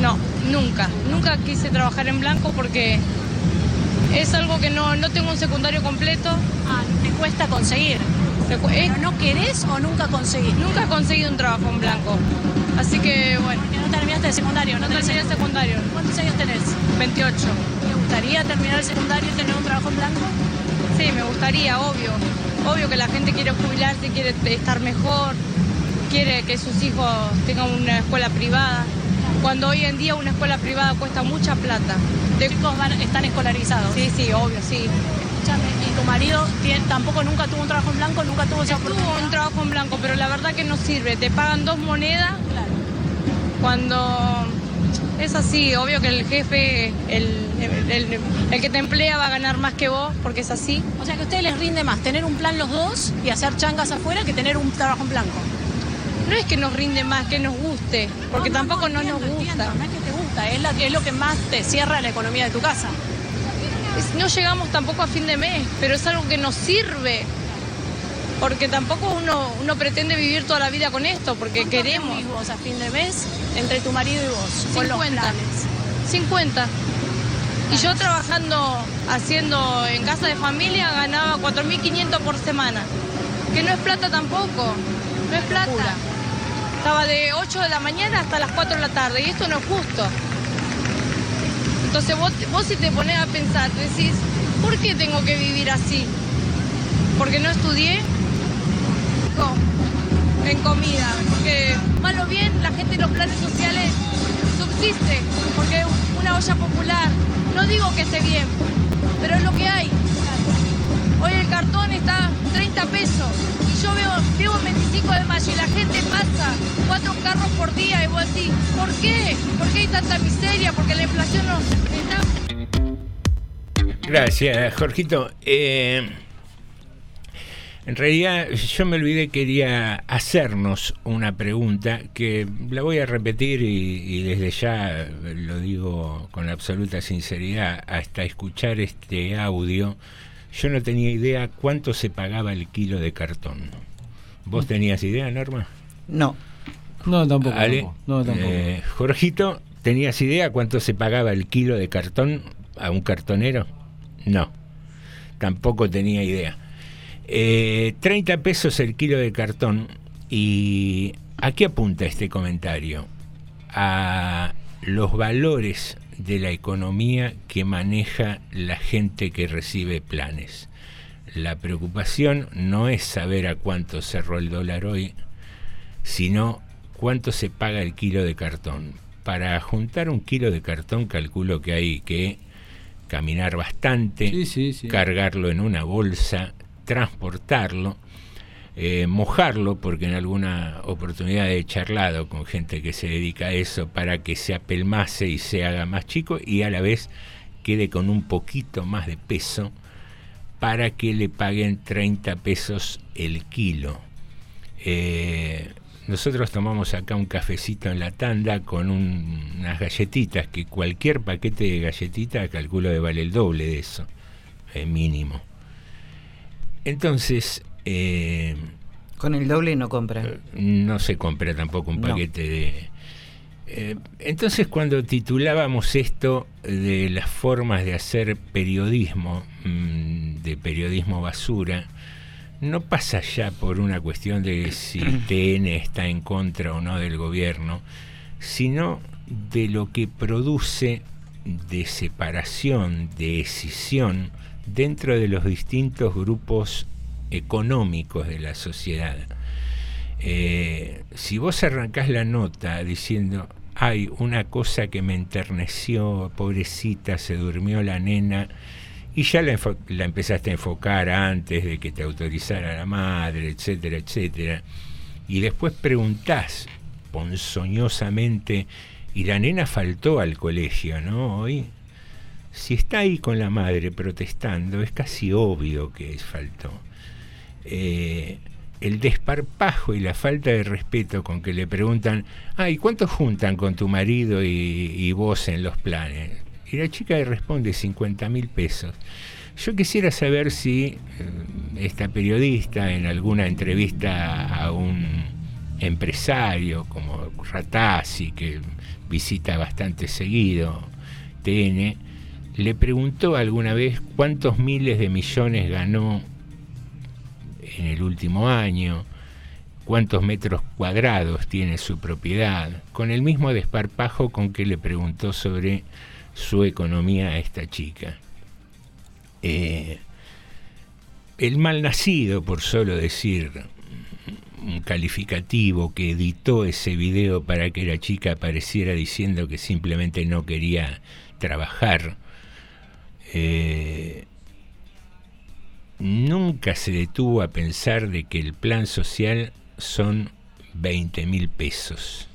No, nunca. Nunca quise trabajar en blanco porque es algo que no, no tengo un secundario completo. Ah, me cuesta conseguir. Eh, ¿Pero no querés o nunca conseguís? Nunca he conseguido un trabajo en blanco. Así que bueno, Porque no terminaste el secundario, no no terminé el secundario. ¿Cuántos años tenés? 28. ¿Te gustaría terminar el secundario y tener un trabajo en blanco? Sí, me gustaría, obvio. Obvio que la gente quiere jubilarse, quiere estar mejor, quiere que sus hijos tengan una escuela privada. Cuando hoy en día una escuela privada cuesta mucha plata. Los chicos van- están escolarizados. Sí, sí, obvio, sí. Escúchame, ¿y tu marido tiene- tampoco nunca tuvo un trabajo en blanco? ¿Nunca tuvo esa Tuvo un trabajo en blanco, pero la verdad que no sirve. Te pagan dos monedas Claro. cuando es así, obvio que el jefe, el, el- el que te emplea va a ganar más que vos, porque es así. O sea que a ustedes les rinde más tener un plan los dos y hacer changas afuera que tener un trabajo en blanco. No es que nos rinde más, que nos guste, porque tampoco no, nos gusta. No es que te gusta, es, la que, es lo que más te cierra la economía de tu casa. Es- No llegamos tampoco a fin de mes, pero es algo que nos sirve. Porque tampoco uno, uno pretende vivir toda la vida con esto, porque queremos. vos a fin de mes entre tu marido y vos? Con los 50. planes. 50. Y yo trabajando, haciendo en casa de familia, ganaba 4.500 por semana. Que no es plata tampoco, no es plata. Estaba de 8 de la mañana hasta las 4 de la tarde y esto no es justo. Entonces vos, vos si te pones a pensar, decís, ¿por qué tengo que vivir así? ¿Porque no estudié? Co- En comida. Porque mal o bien la gente en los planes sociales subsiste. Porque es una olla popular. No digo que esté bien, pero es lo que hay. Hoy el cartón está 30 pesos. Y yo veo, vivo en 25 de mayo y la gente pasa cuatro carros por día y vos decís, ¿por qué? ¿Por qué hay tanta miseria? Porque la inflación no está Gracias, Jorgito. Eh, en realidad, yo me olvidé, quería hacernos una pregunta que la voy a repetir y, y desde ya lo digo con absoluta sinceridad, hasta escuchar este audio, yo no tenía idea cuánto se pagaba el kilo de cartón. ¿Vos tenías idea, Norma? No. No, tampoco. Ale. No, tampoco. eh, Jorgito, ¿tenías idea cuánto se pagaba el kilo de cartón a un cartonero? No, tampoco tenía idea. Eh, 30 pesos el kilo de cartón y ¿a qué apunta este comentario? A los valores de la economía que maneja la gente que recibe planes. La preocupación no es saber a cuánto cerró el dólar hoy, sino cuánto se paga el kilo de cartón. Para juntar un kilo de cartón calculo que hay que caminar bastante, Sí, sí, sí. cargarlo en una bolsa, transportarlo, eh, mojarlo, porque en alguna oportunidad he charlado con gente que se dedica a eso para que se apelmase y se haga más chico y a la vez quede con un poquito más de peso para que le paguen 30 pesos el kilo. Eh, nosotros tomamos acá un cafecito en la tanda con un- unas galletitas, que cualquier paquete de galletitas calculo que vale el doble de eso, eh, mínimo. Entonces, eh, Con el doble no compra. no se compra tampoco un No. paquete de... Eh, entonces cuando titulábamos esto de las formas de hacer periodismo, mm, de periodismo basura, no pasa ya por una cuestión de si TN está en contra o no del gobierno, sino de lo que produce de separación, de escisión dentro de los distintos grupos económicos de la sociedad. Eh, si vos arrancás la nota diciendo, hay una cosa que me enterneció, pobrecita, se durmió la nena, y ya la, empezaste a enfocar antes de que te autorizara la madre, etcétera, etcétera, y después preguntás ponzoñosamente, y la nena faltó al colegio, ¿no? Hoy, si está ahí con la madre protestando, es casi obvio que faltó. Eh, el desparpajo y la falta de respeto con que le preguntan, ay, ¿cuánto juntan con tu marido y, vos en los planes? Y la chica le responde 50 mil pesos. Yo quisiera saber si eh, esta periodista en alguna entrevista a un empresario como Ratazzi, que visita bastante seguido TN, le preguntó alguna vez cuántos miles de millones ganó en el último año, cuántos metros cuadrados tiene su propiedad, con el mismo desparpajo con que le preguntó sobre su economía a esta chica. Eh, el malnacido, por solo decir un calificativo que editó ese video para que la chica apareciera diciendo que simplemente no quería trabajar, eh, nunca se detuvo a pensar de que el plan social son 20 mil pesos.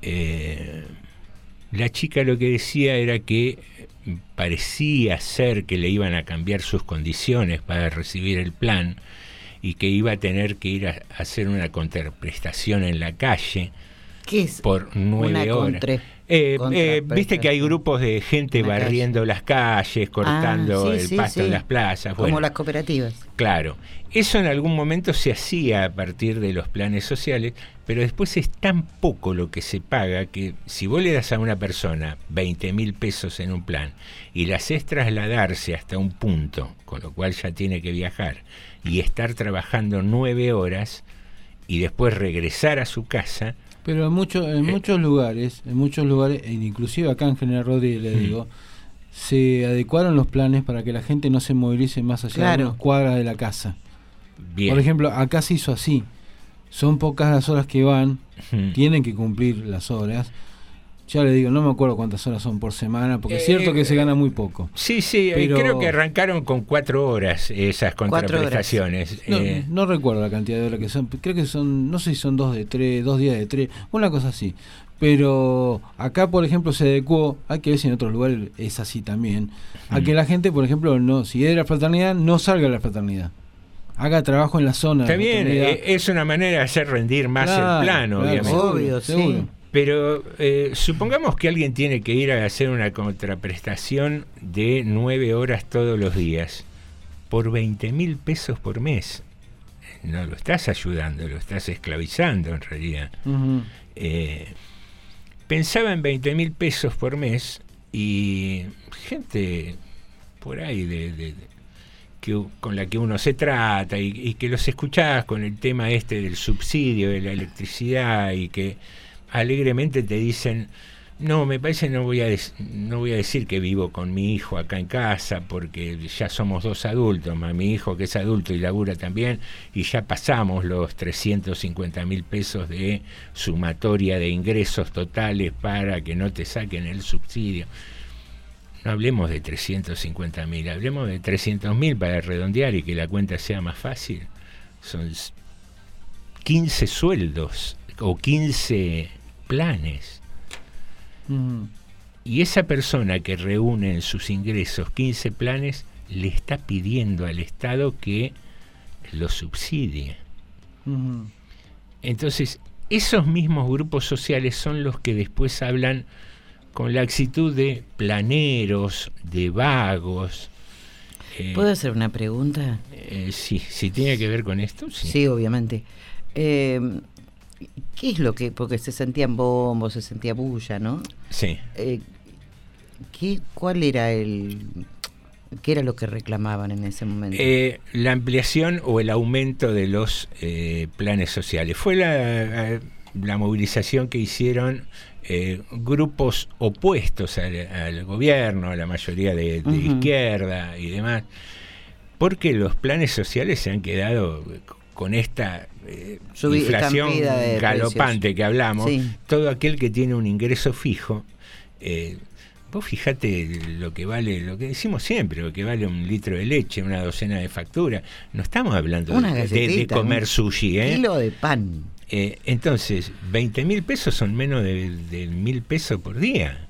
Eh, la chica lo que decía era que parecía ser que le iban a cambiar sus condiciones para recibir el plan y que iba a tener que ir a hacer una contraprestación en la calle ¿Qué es por nueve una horas. Eh, eh, Viste que hay grupos de gente barriendo las calles, cortando Ah, sí, el sí, pasto sí. en las plazas. Como las cooperativas. Claro, eso en algún momento se hacía a partir de los planes sociales, pero después es tan poco lo que se paga que si vos le das a una persona 20 mil pesos en un plan y la haces trasladarse hasta un punto, con lo cual ya tiene que viajar y estar trabajando nueve horas y después regresar a su casa, Pero en, muchos en muchos lugares, en muchos lugares, e inclusive acá en General Rodríguez, le Mm. digo, se adecuaron los planes para que la gente no se movilice más allá Claro. de unas cuadras de la casa. bien. Por ejemplo, acá se hizo así. Son pocas las horas que van, tienen que cumplir las horas. Ya le digo, no me acuerdo cuántas horas son por semana, porque es Eh, cierto que se gana muy poco. Sí, sí, eh, Pero- creo que arrancaron con cuatro horas esas contraprestaciones. No, Eh, no recuerdo la cantidad de horas que son. Creo que son, no sé si son dos de tres, dos días de tres, una cosa así. Pero acá, por ejemplo, se adecuó, hay que ver si en otros lugares es así también, a Mm. que la gente, por ejemplo, no si es de la fraternidad, no salga de la fraternidad. Haga trabajo en la zona. Está de la bien, eh, es una manera de hacer rendir más Claro, el plano, claro, obviamente. seguro, Obvio, sí. Pero eh, supongamos que alguien tiene que ir a hacer una contraprestación de nueve horas todos los días por 20 mil pesos por mes. No lo estás ayudando, lo estás esclavizando en realidad. Eh, pensaba en 20 mil pesos por mes y gente por ahí de, de- de- que, con la que uno se trata y, y que los escuchás con el tema este del subsidio de la electricidad y que alegremente te dicen no me parece no voy a no voy a decir que vivo con mi hijo acá en casa porque ya somos dos adultos mi hijo que es adulto y labura también y ya pasamos los 350 mil pesos de sumatoria de ingresos totales para que no te saquen el subsidio no hablemos de 350 mil, hablemos de 300 mil para redondear y que la cuenta sea más fácil. Son s- 15 sueldos o 15 planes. Y esa persona que reúne en sus ingresos 15 planes le está pidiendo al Estado que lo subsidie. Entonces, esos mismos grupos sociales son los que después hablan con la actitud de planeros, de vagos. eh, ¿Puedo hacer una pregunta? eh, sí, si tiene que ver con esto, sí. Sí, obviamente. Eh, ¿Qué es lo que.? Porque se sentían bombos, se sentía bulla, ¿no? Sí. Eh, ¿qué, ¿Cuál era el. ¿Qué era lo que reclamaban en ese momento? Eh, la ampliación o el aumento de los eh, planes sociales. Fue la, la movilización que hicieron eh, grupos opuestos al, al gobierno, a la mayoría de, izquierda y demás, porque los planes sociales se han quedado con esta eh, inflación de galopante precios. que hablamos. Sí. Todo aquel que tiene un ingreso fijo, eh, vos fijate lo que vale, lo que decimos siempre, lo que vale un litro de leche, una docena de facturas. No estamos hablando de, de- de galletita, comer un sushi, ¿eh? Kilo de pan. Eh, entonces, 20 mil pesos son menos de, mil pesos por día.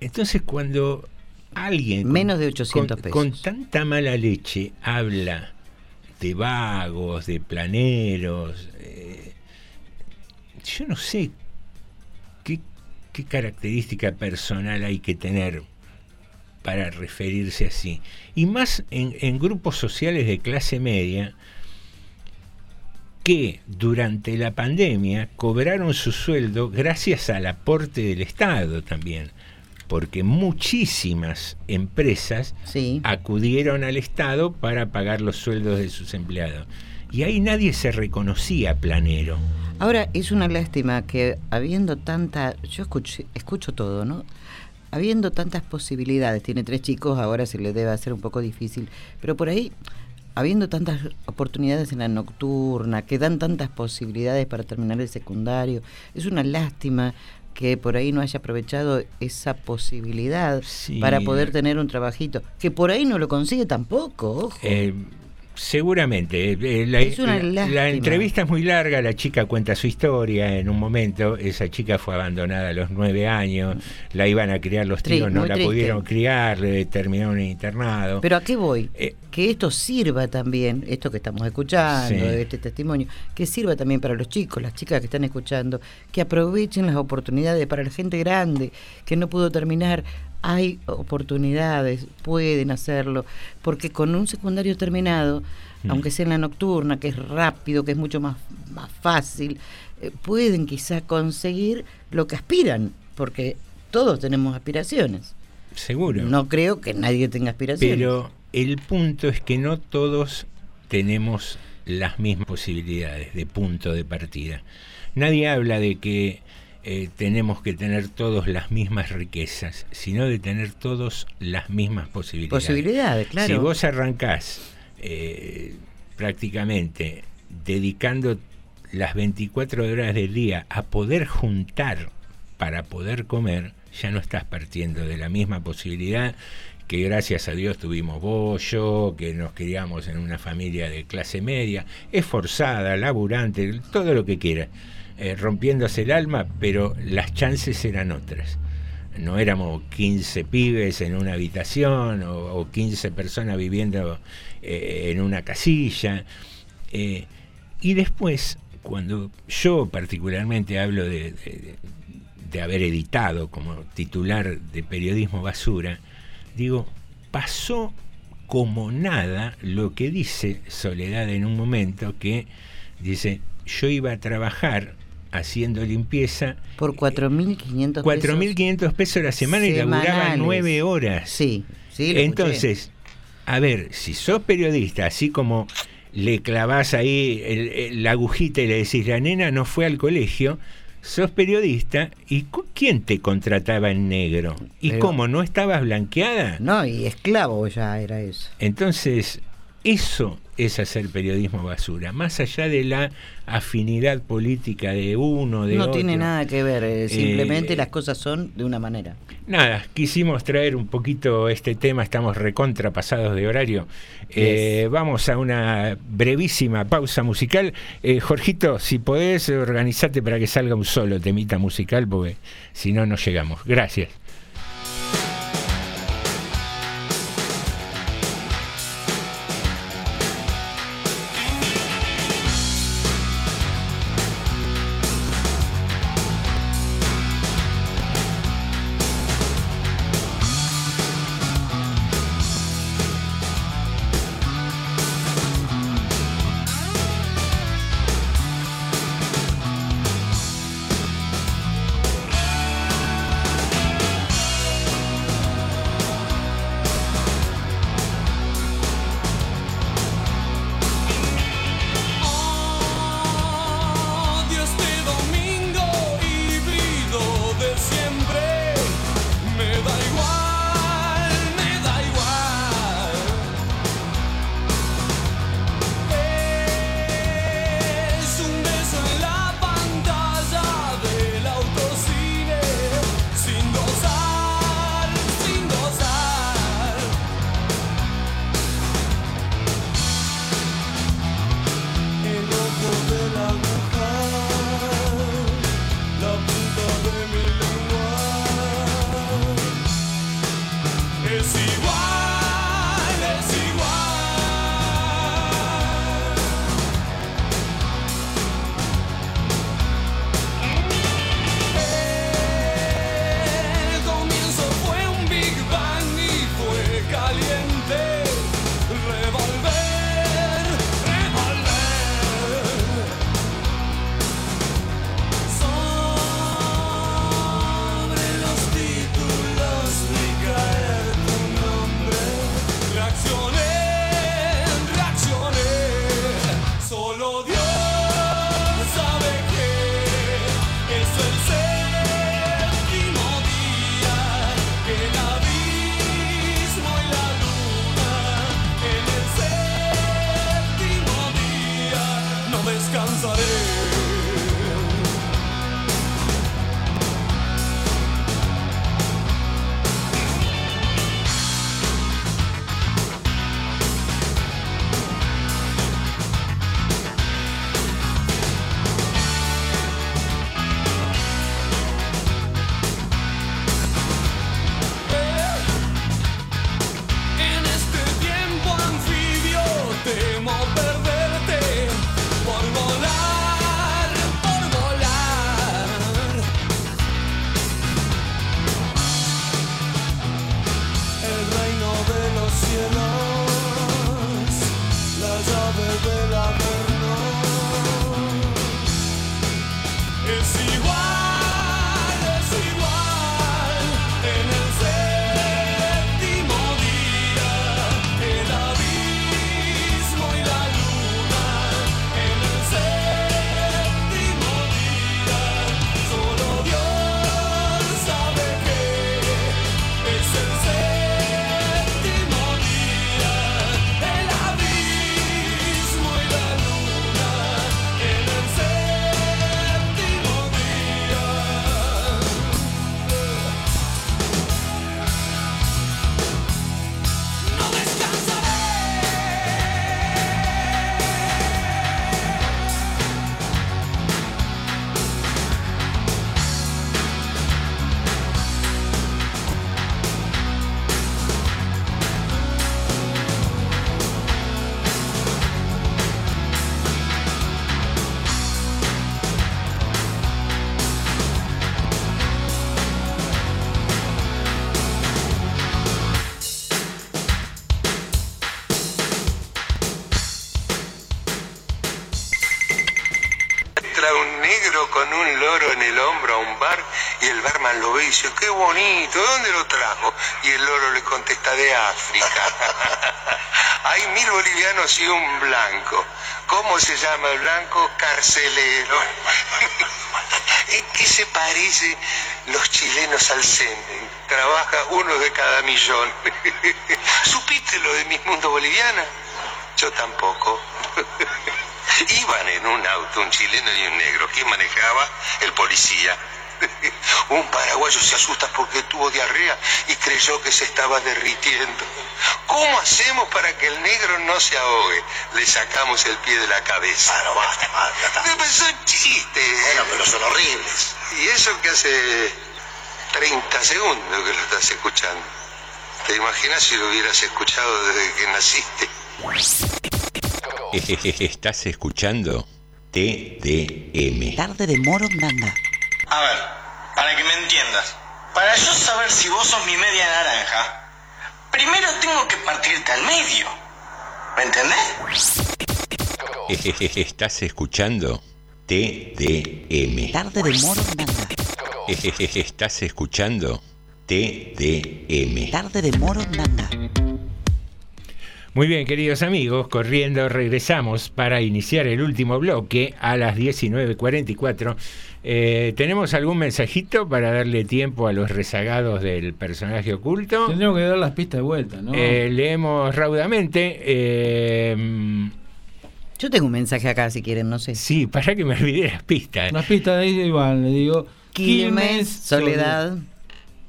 Entonces, cuando alguien con- Menos de 800 con, pesos. con tanta mala leche habla de vagos, de planeros, eh, yo no sé qué, qué característica personal hay que tener para referirse así. Y más en, en grupos sociales de clase media que durante la pandemia cobraron su sueldo gracias al aporte del Estado también, porque muchísimas empresas acudieron al Estado para pagar los sueldos de sus empleados. Y ahí nadie se reconocía planero. Ahora, es una lástima que habiendo tanta. Yo escucho, escucho todo, ¿no? Habiendo tantas posibilidades, tiene tres chicos, ahora se le debe hacer un poco difícil, pero por ahí, habiendo tantas oportunidades en la nocturna, que dan tantas posibilidades para terminar el secundario, es una lástima que por ahí no haya aprovechado esa posibilidad Sí. para poder tener un trabajito, que por ahí no lo consigue tampoco, ojo. Eh, Seguramente. eh, La, Es una la- la lástima. entrevista es muy larga, la chica cuenta su historia en un momento. Esa chica fue abandonada a los nueve años, la iban a criar los tíos, no la triste. pudieron criar, le terminaron en internado. Pero ¿a qué voy? Eh, que esto sirva también, esto que estamos escuchando, Sí. este testimonio, que sirva también para los chicos, las chicas que están escuchando, que aprovechen las oportunidades para la gente grande que no pudo terminar. Hay oportunidades, pueden hacerlo, porque con un secundario terminado, Mm. aunque sea en la nocturna, que es rápido, que es mucho más, más fácil, eh, pueden quizá conseguir lo que aspiran, porque todos tenemos aspiraciones. Seguro. No creo que nadie tenga aspiraciones. Pero el punto es que no todos tenemos las mismas posibilidades de punto de partida. Nadie habla de que eh, tenemos que tener todos las mismas riquezas, sino de tener todos las mismas posibilidades. Posibilidades, claro. Si vos arrancás eh, prácticamente dedicando las 24 horas del día a poder juntar para poder comer, ya no estás partiendo de la misma posibilidad que gracias a Dios tuvimos vos, yo, que nos criamos en una familia de clase media, esforzada, laburante, todo lo que quieras, eh, rompiéndose el alma, pero las chances eran otras. No éramos 15 pibes en una habitación o, o 15 personas viviendo eh, en una casilla. Eh, y después, cuando yo particularmente hablo de, de- de haber editado como titular de Periodismo Basura, digo, pasó como nada lo que dice Soledad en un momento que dice, yo iba a trabajar haciendo limpieza Por 4.500 pesos. 4.500 pesos la semana y laburaba semanales. nueve horas. Sí, sí, lo Entonces, a ver, si sos periodista, así como le clavás ahí el- el- la agujita y le decís, la nena no fue al colegio, sos periodista y ¿quién te contrataba en negro? ¿Y Pero- cómo? ¿No estabas blanqueada? No, y esclavo ya era eso. Entonces, eso es hacer periodismo basura, más allá de la afinidad política de uno, de No otro. tiene nada que ver, eh, simplemente Eh, las cosas son de una manera. Nada, quisimos traer un poquito este tema, estamos recontra pasados de horario. Eh, vamos a una brevísima pausa musical. Eh, Jorgito, si podés, organizate para que salga un solo temita musical, porque si no, no llegamos. Gracias. Loro en el hombro a un bar y el barman lo ve y dice, qué bonito, ¿de dónde lo trajo? Y el loro le contesta, de África. Hay mil bolivianos y un blanco. ¿Cómo se llama el blanco? Carcelero. ¿En qué se parece los chilenos al semen? Trabaja uno de cada millón. ¿Supiste lo de Miss Mundo Boliviana? Yo tampoco. Iban en un auto un chileno y un negro. ¿Quién manejaba? El policía. Un paraguayo se asusta porque tuvo diarrea y creyó que se estaba derritiendo. ¿Cómo hacemos para que el negro no se ahogue? Le sacamos el pie de la cabeza. Bueno, basta, basta. Pero son chistes. Bueno, pero son horribles. Y eso que hace 30 segundos que lo estás escuchando. ¿Te imaginas si lo hubieras escuchado desde que naciste? Estás escuchando TDM. Tarde de Morondanga. A ver, para que me entiendas. Para yo saber si vos sos mi media naranja, primero tengo que partirte al medio. ¿Me entendés? Estás escuchando TDM. Tarde de Morondanga. Estás escuchando TDM. Tarde de Morondanga. Muy bien, queridos amigos, corriendo regresamos para iniciar el último bloque a las 19.44. Eh, ¿Tenemos algún mensajito para darle tiempo a los rezagados del personaje oculto? Tendríamos que dar las pistas de vuelta, ¿no? Eh, leemos raudamente. eh, Yo tengo un mensaje acá si quieren, no sé. sí, para que me olvide las pistas. Las pistas de ahí Iván, le digo. Quilmes, Soledad.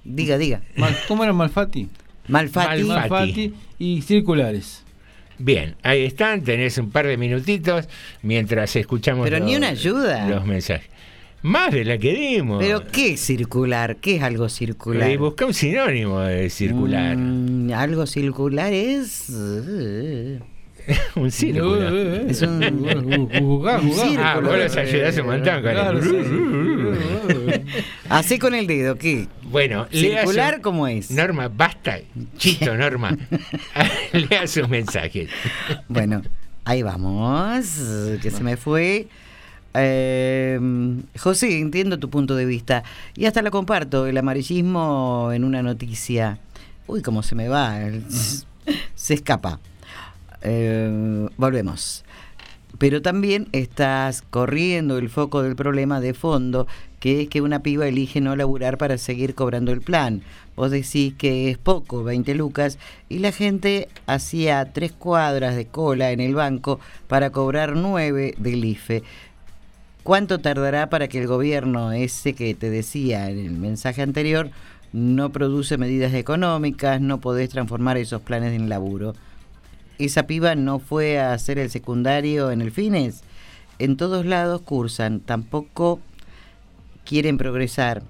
Diga, diga. ¿Cómo era Malfatti? Malfatti. Malfatti y circulares. Bien, ahí están, tenés un par de minutitos mientras escuchamos Pero ni una ayuda. los mensajes. Más de la que dimos. ¿Pero qué es circular? ¿Qué es algo circular? Eh, busca un sinónimo de circular. Mm, algo circular es... eh, un círculo. Es un, un jugá, jugá. círculo. Ah, vos los ayudás un montón con Claro, el... Así con el dedo, ¿qué? Bueno, ¿Circular su- cómo es? Norma, basta. Chito, Norma. lea sus mensajes. Bueno, ahí vamos, que se me fue. Eh, José, entiendo tu punto de vista y hasta lo comparto, el amarillismo en una noticia. Uy, cómo se me va, se escapa. Eh, volvemos. Pero también estás corriendo el foco del problema de fondo, que es que una piba elige no laburar para seguir cobrando el plan. Vos decís que es poco, 20 lucas, y la gente hacía tres cuadras de cola en el banco para cobrar nueve del IFE. ¿Cuánto tardará para que el gobierno, ese que te decía en el mensaje anterior, no produce medidas económicas, no podés transformar esos planes en laburo? Esa piba no fue a hacer el secundario en el Fines. En todos lados cursan, tampoco quieren progresar.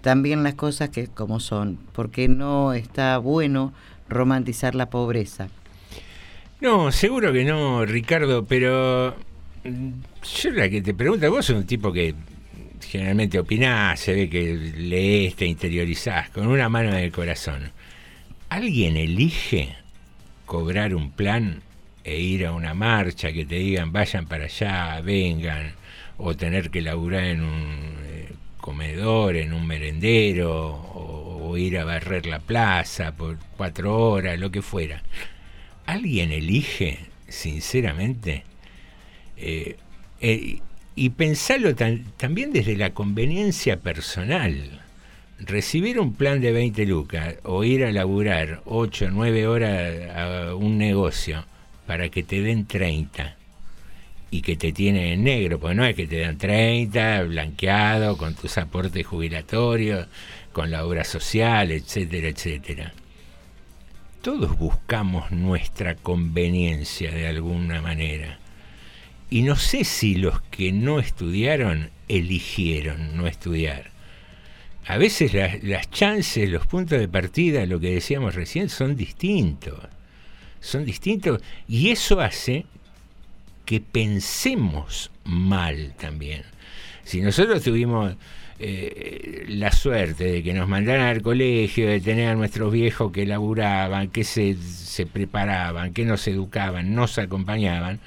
También las cosas que como son, porque no está bueno romantizar la pobreza. No, seguro que no, Ricardo, pero mm, yo la que te pregunto, vos sos un tipo que generalmente opinás, se ve que lees, te interiorizás, con una mano en el corazón. ¿Alguien elige cobrar un plan e ir a una marcha que te digan vayan para allá, vengan, o tener que laburar en un eh, comedor, en un merendero, o, ir a barrer la plaza por cuatro horas, lo que fuera. ¿Alguien elige, sinceramente? Eh, eh, y pensarlo tan- también desde la conveniencia personal. Recibir un plan de 20 lucas o ir a laburar 8 o 9 horas a un negocio para que te den 30 y que te tienen en negro, porque no es que te dan 30 blanqueado con tus aportes jubilatorios, con la obra social, etcétera, etcétera. Todos buscamos nuestra conveniencia de alguna manera. Y no sé si los que no estudiaron eligieron no estudiar. A veces la- las chances, los puntos de partida, lo que decíamos recién, son distintos. Son distintos y eso hace que pensemos mal también. Si nosotros tuvimos eh, la suerte de que nos mandaran al colegio, de tener a nuestros viejos que laburaban, que se, se preparaban, que nos educaban, nos acompañaban,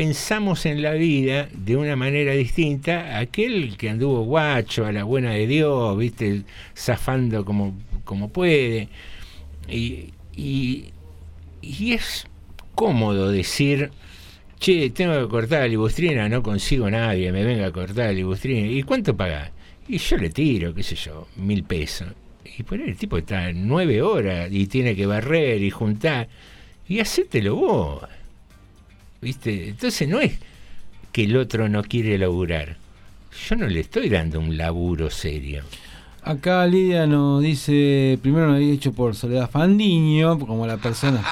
pensamos en la vida de una manera distinta a aquel que anduvo guacho, a la buena de Dios, viste, zafando como, como puede. Y, y, es cómodo decir, che, tengo que cortar la libustrina, no consigo nadie, me venga a cortar la libustrina. ¿Y cuánto pagás? Y yo le tiro, qué sé yo, mil pesos. Y por ahí el tipo está nueve horas y tiene que barrer y juntar. Y hacételo vos. ¿Viste? Entonces no es que el otro no quiere laburar. Yo no le estoy dando un laburo serio. Acá Lidia nos dice, primero nos había hecho por Soledad Fandiño, como la persona.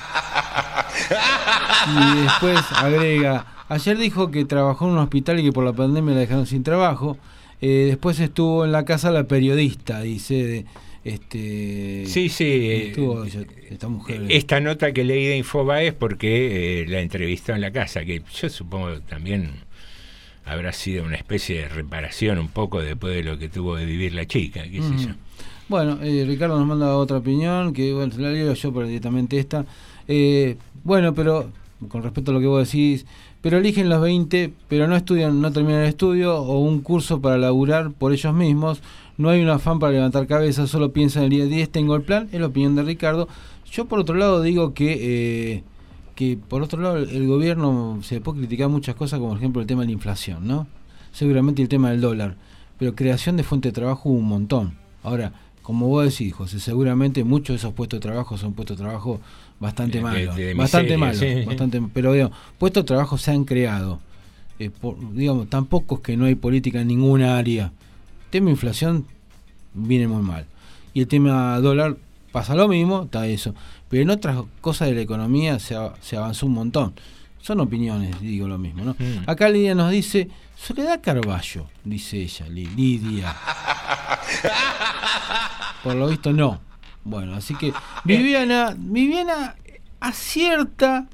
Y después agrega, ayer dijo que trabajó en un hospital y que por la pandemia la dejaron sin trabajo. Eh, después estuvo en la casa la periodista, dice, de, este... Sí, sí. eh, Estuvo ella- esta mujer. Esta nota que leí de Infobae es porque eh, la entrevistó en la casa, que yo supongo también habrá sido una especie de reparación un poco después de lo que tuvo de vivir la chica, qué sé Ujú. yo. Bueno, eh, Ricardo nos manda otra opinión, que bueno, la leo yo, pero directamente esta. Eh, bueno, pero con respecto a lo que vos decís, pero eligen los 20, pero no estudian, no terminan el estudio o un curso para laburar por ellos mismos. No hay un afán para levantar cabeza, solo piensan el día 10, tengo el plan, es la opinión de Ricardo. Yo por otro lado digo que, eh, que por otro lado el gobierno se puede criticar muchas cosas, como por ejemplo el tema de la inflación, ¿no? Seguramente el tema del dólar, pero creación de fuente de trabajo hubo un montón. Ahora, como vos decís, José, seguramente muchos de esos puestos de trabajo son puestos de trabajo bastante malos. de- de bastante malos. sí, sí. bastante, pero digamos, puestos de trabajo se han creado. Eh, por- digamos, tampoco es que no hay política en ninguna área. Tema inflación viene muy mal. Y el tema dólar pasa lo mismo, está eso. Pero en otras cosas de la economía se, se avanzó un montón. Son opiniones, digo lo mismo, ¿no? Mm. Acá Lidia nos dice, Soledad Carballo, dice ella, Li- Lidia. Por lo visto no. Bueno, así que Viviana, Viviana acierta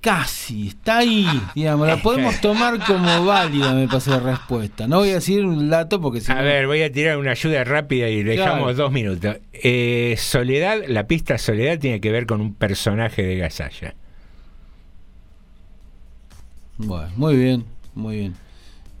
casi, está ahí, digamos, la podemos tomar como válida, me parece la respuesta. No voy a decir un dato porque si A no- ver, voy a tirar una ayuda rápida y dejamos Claro. dos minutos. Eh, Soledad, la pista Soledad tiene que ver con un personaje de Gasalla. Bueno, muy bien, muy bien.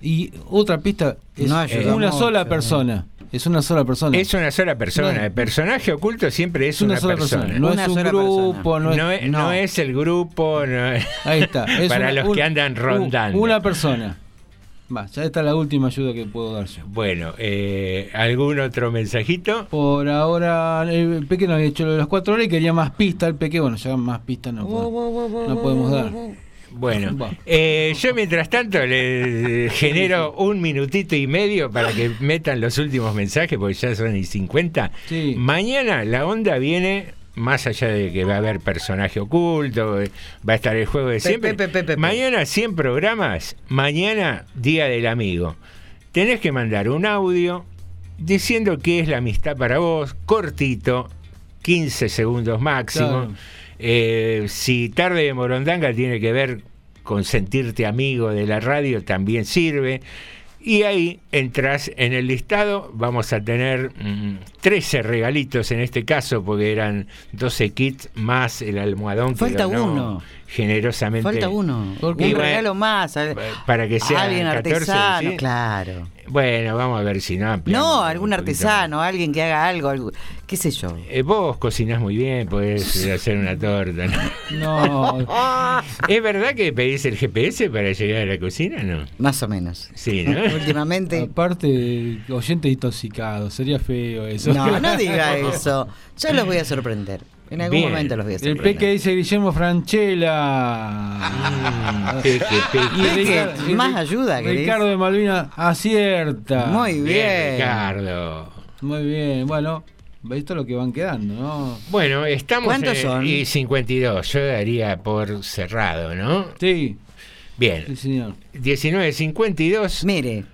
Y otra pista es No una sola ¿no? persona. Es una sola persona. Es una sola persona. No. El personaje oculto siempre es, una sola persona. persona, no es un grupo, persona. no es- no no. es el grupo. no es- Ahí está. es Para una- los un- que andan rondando. Una persona. Va, ya está la última ayuda que puedo dar yo. Bueno, eh, ¿algún otro mensajito? Por ahora, el Peque no había hecho lo de las cuatro horas y quería más pistas. El Peque, bueno, ya más pistas no, puedo- no podemos dar. Bueno, eh, yo mientras tanto le genero un minutito y medio para que metan los últimos mensajes, porque ya son y 50. Mañana la onda viene, más allá de que va a haber personaje oculto, eh, va a estar el juego de siempre. pe- pe- pe- pe. Mañana 100 programas, mañana Día del Amigo. Tenés que mandar un audio diciendo qué es la amistad para vos, cortito, 15 segundos máximo. Claro. Eh, si tarde de Morondanga tiene que ver con sentirte amigo de la radio, también sirve. Y ahí entras en el listado, vamos a tener mm, 13 regalitos en este caso, porque eran 12 kits más el almohadón que Falta donó uno. generosamente. Falta uno. Un regalo más. a- para que sea alguien 14, artesano, ¿sí? claro. Bueno, vamos a ver si no ampliamos No, un algún artesano, alguien que haga algo, algo qué sé yo. Eh, vos cocinás muy bien, podés hacer una torta. ¿no? No. ¿Es verdad que pedís el GPS para llegar a la cocina? No. Más o menos. Sí, ¿no? Últimamente. Aparte, oyente intoxicado, sería feo eso. No, no diga eso. Yo los voy a sorprender. En algún Bien. momento los voy a El sorprender. peque dice Guillermo Franchella. peque, peque. Y Peque, Ricardo- y más Ri- ayuda, ¿querés? Ricardo de Malvinas acierta. Muy bien. Ricardo. Muy bien. Bueno, esto es lo que van quedando, ¿no? Bueno, estamos ¿Cuántos en son? y 52. Yo daría por cerrado, ¿no? Sí. Bien. Sí, señor. 1952. Mire,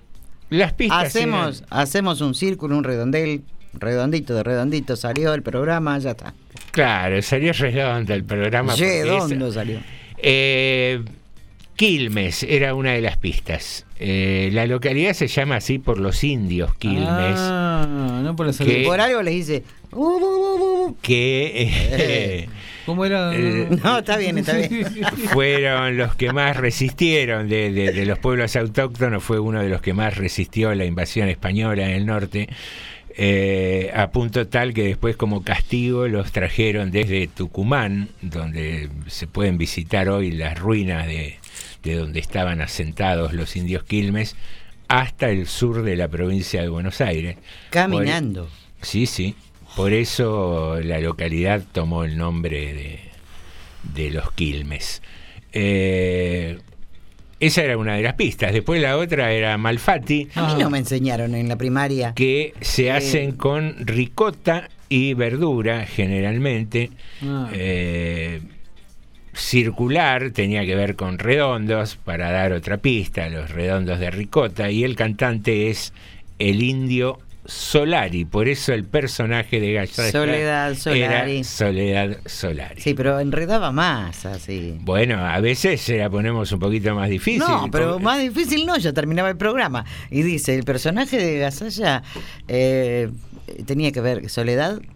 Las pistas. hacemos, eran- hacemos un círculo, un redondel, redondito de redondito, salió el programa, ya está. Claro, salió redondo el programa. Redondo salió. Eh, Quilmes era una de las pistas. Eh, la localidad se llama así por los indios Quilmes. Ah, no por. Que- Por algo les dice. "Uh, uh, uh, uh". que eh, ¿Cómo era? Eh, No, está bien, está bien. fueron los que más resistieron de, de- de los pueblos autóctonos, fue uno de los que más resistió la invasión española en el norte, eh, a punto tal que después como castigo los trajeron desde Tucumán, donde se pueden visitar hoy las ruinas de, de donde estaban asentados los indios Quilmes, hasta el sur de la provincia de Buenos Aires. Caminando. Por- sí, sí. Por eso la localidad tomó el nombre de, de los Quilmes. Eh, esa era una de las pistas. Después la otra era Malfatti, A mí no me enseñaron en la primaria. que se hacen con ricota y verdura generalmente. Ah. Eh, circular tenía que ver con redondos, para dar otra pista, los redondos de ricota, y el cantante es el indio Solari, por eso el personaje de Gallagher Soledad Solari. era Soledad Solari. Sí, pero enredaba más así. Bueno, a veces se la ponemos un poquito más difícil. No, pero porque- más difícil no, ya terminaba el programa. Y dice, el personaje de Gasalla eh, tenía que ver Soledad.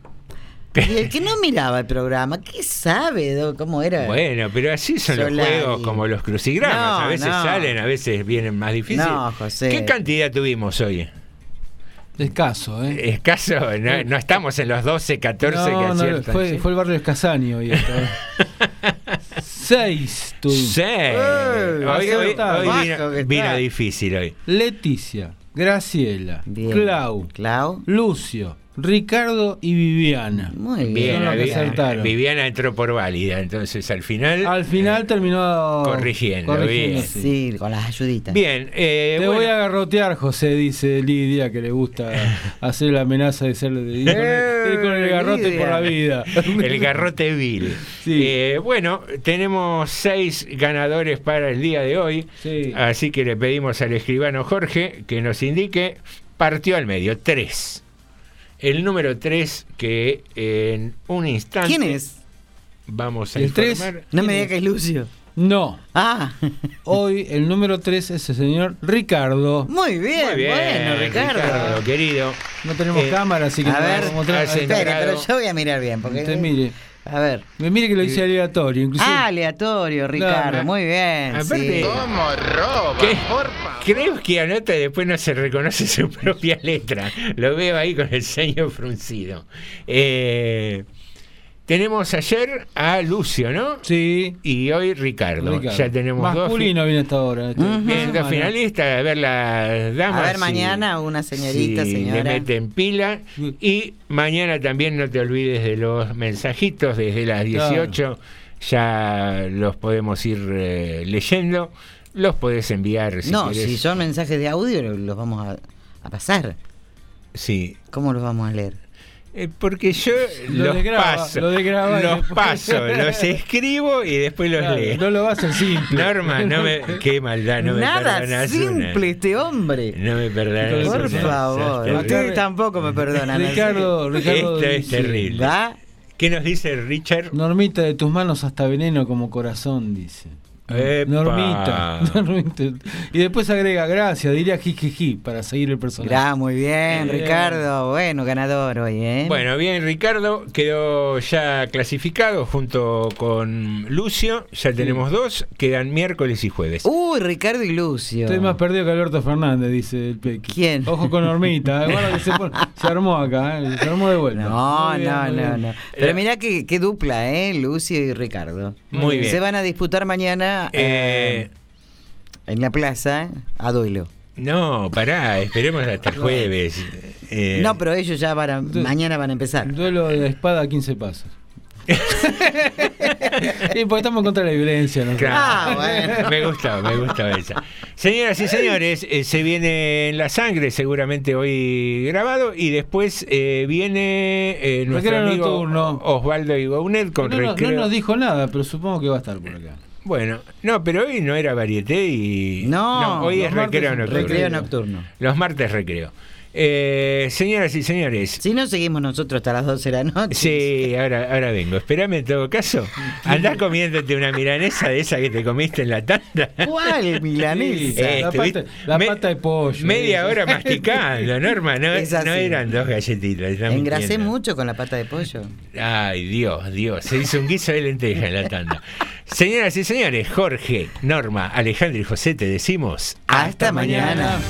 Y el que no miraba el programa, ¿qué sabe do- cómo era? Bueno, pero así son Solari. los juegos como los crucigramas. No, a veces no. salen, a veces vienen más difíciles. No, José. ¿Qué cantidad tuvimos hoy? Escaso, ¿eh? Escaso, no, no estamos en los 12, 14 que No, no, aciertan. fue, ¿sí? fue el barrio Escasani hoy. Seis tuvimos. Sí. Hoy, hoy- hoy Bajo vino, vino difícil hoy. Leticia, Graciela, Bien. Clau, Clau. Lucio, Ricardo y Viviana. Muy bien. Bien, Son los que Vi- acertaron. Viviana entró por válida, entonces al final. Al final terminó corrigiendo, bien. sí. Sí, con las ayuditas. Bien, eh, Te bueno, voy a garrotear, José, dice Lidia, que le gusta hacer la amenaza de ser de ir con el, ir con el garrote Lidia. por la vida. el garrote vil. Sí. Eh, bueno, tenemos seis ganadores para el día de hoy. Sí. Así que le pedimos al escribano Jorge que nos indique, partió al medio, tres. El número tres que en un instante ¿Quién es? vamos a ¿El tres? informar. No me diga que es Lucio. No, Ah, hoy el número 3 es el señor Ricardo. muy bien, Muy bien, bueno, Ricardo. querido. No tenemos Eh, cámara, así que a no ver, vamos a mostrar. Espere, pero yo voy a mirar bien, porque... Usted mire. A ver. Me mire que lo dice aleatorio, inclusive. Ah, aleatorio, Ricardo, muy bien. Aparte, sí. ¿Cómo roba? ¿Qué? Por favor. Creo que anota y después no se reconoce su propia letra. Lo veo ahí con el ceño fruncido. Eh, tenemos ayer a Lucio, ¿no? Sí. Y hoy Ricardo. Ricardo. Ya tenemos dos. Masculino viene hasta ahora. este- Bien, esta dos finalistas. A ver las damas. A ver, si- mañana una señorita, si señora. Le meten pila. Y mañana también no te olvides de los mensajitos desde las 18. Ya los podemos ir eh, leyendo. Los podés enviar si no, querés. si son mensajes de audio, los vamos a, a pasar. Sí, ¿Cómo los vamos a leer? Eh, porque yo Lo los desgraba, paso, lo desgraba y los después- paso, los escribo y después los Claro, leo. no lo va a hacer simple. Norma, no me, qué maldad, no me Nada simple una. este hombre. No me perdonas Por una. favor, terrible. ustedes tampoco me perdonan. Ricardo, Ricardo Esto es terrible. ¿Va? ¿Qué nos dice Richard? Normita, de tus manos hasta veneno como corazón, dice. Epa. Normita. Normita. Y después agrega, gracias, diría jijiji, para seguir el personaje. Gra, muy bien. Ricardo. Bueno, ganador hoy, ¿eh? Bueno, bien, Ricardo quedó ya clasificado junto con Lucio. Ya tenemos dos, quedan miércoles y jueves. Uy, Ricardo y Lucio. Estoy más perdido que Alberto Fernández, dice el Pequi. ¿Quién? Ojo con Normita. eh, se, pone- se armó acá, eh, se armó de vuelta. No, bien, no, no, no. Pero mirá qué, qué dupla, ¿eh? Lucio y Ricardo. Muy bien. Se van a disputar mañana eh, en la plaza a duelo. No, pará, esperemos hasta el jueves. Eh, No, pero ellos ya van a- mañana van a empezar. Duelo de espada a 15 pasos. sí, porque estamos contra la violencia. ¿no? Claro. Me gustó, me gustó esa. Señoras y señores, eh, se viene en la sangre, seguramente hoy grabado, y después eh, viene eh, nuestro amigo. Osvaldo Igounet con No, no, nos dijo nada, pero supongo que va a estar por acá. Bueno, no, pero hoy no era varieté y. No, hoy los es recreo nocturno. recreo nocturno. Los martes recreo. Eh, señoras y señores. Si no seguimos nosotros hasta las 12 de la noche. Sí, ahora, ahora vengo. Espérame en todo caso. Andás comiéndote una milanesa de esa que te comiste en la tanda. ¿Cuál milanesa? Eh, la pata, la me- pata de pollo. Media hora masticando, Norma. No, Es así. no eran dos galletitas. Engrasé mintiendo. mucho con la pata de pollo. Ay, Dios, Dios. Se hizo un guiso de lenteja en la tanda. Señoras y señores, Jorge, Norma, Alejandro y José, te decimos. Hasta mañana.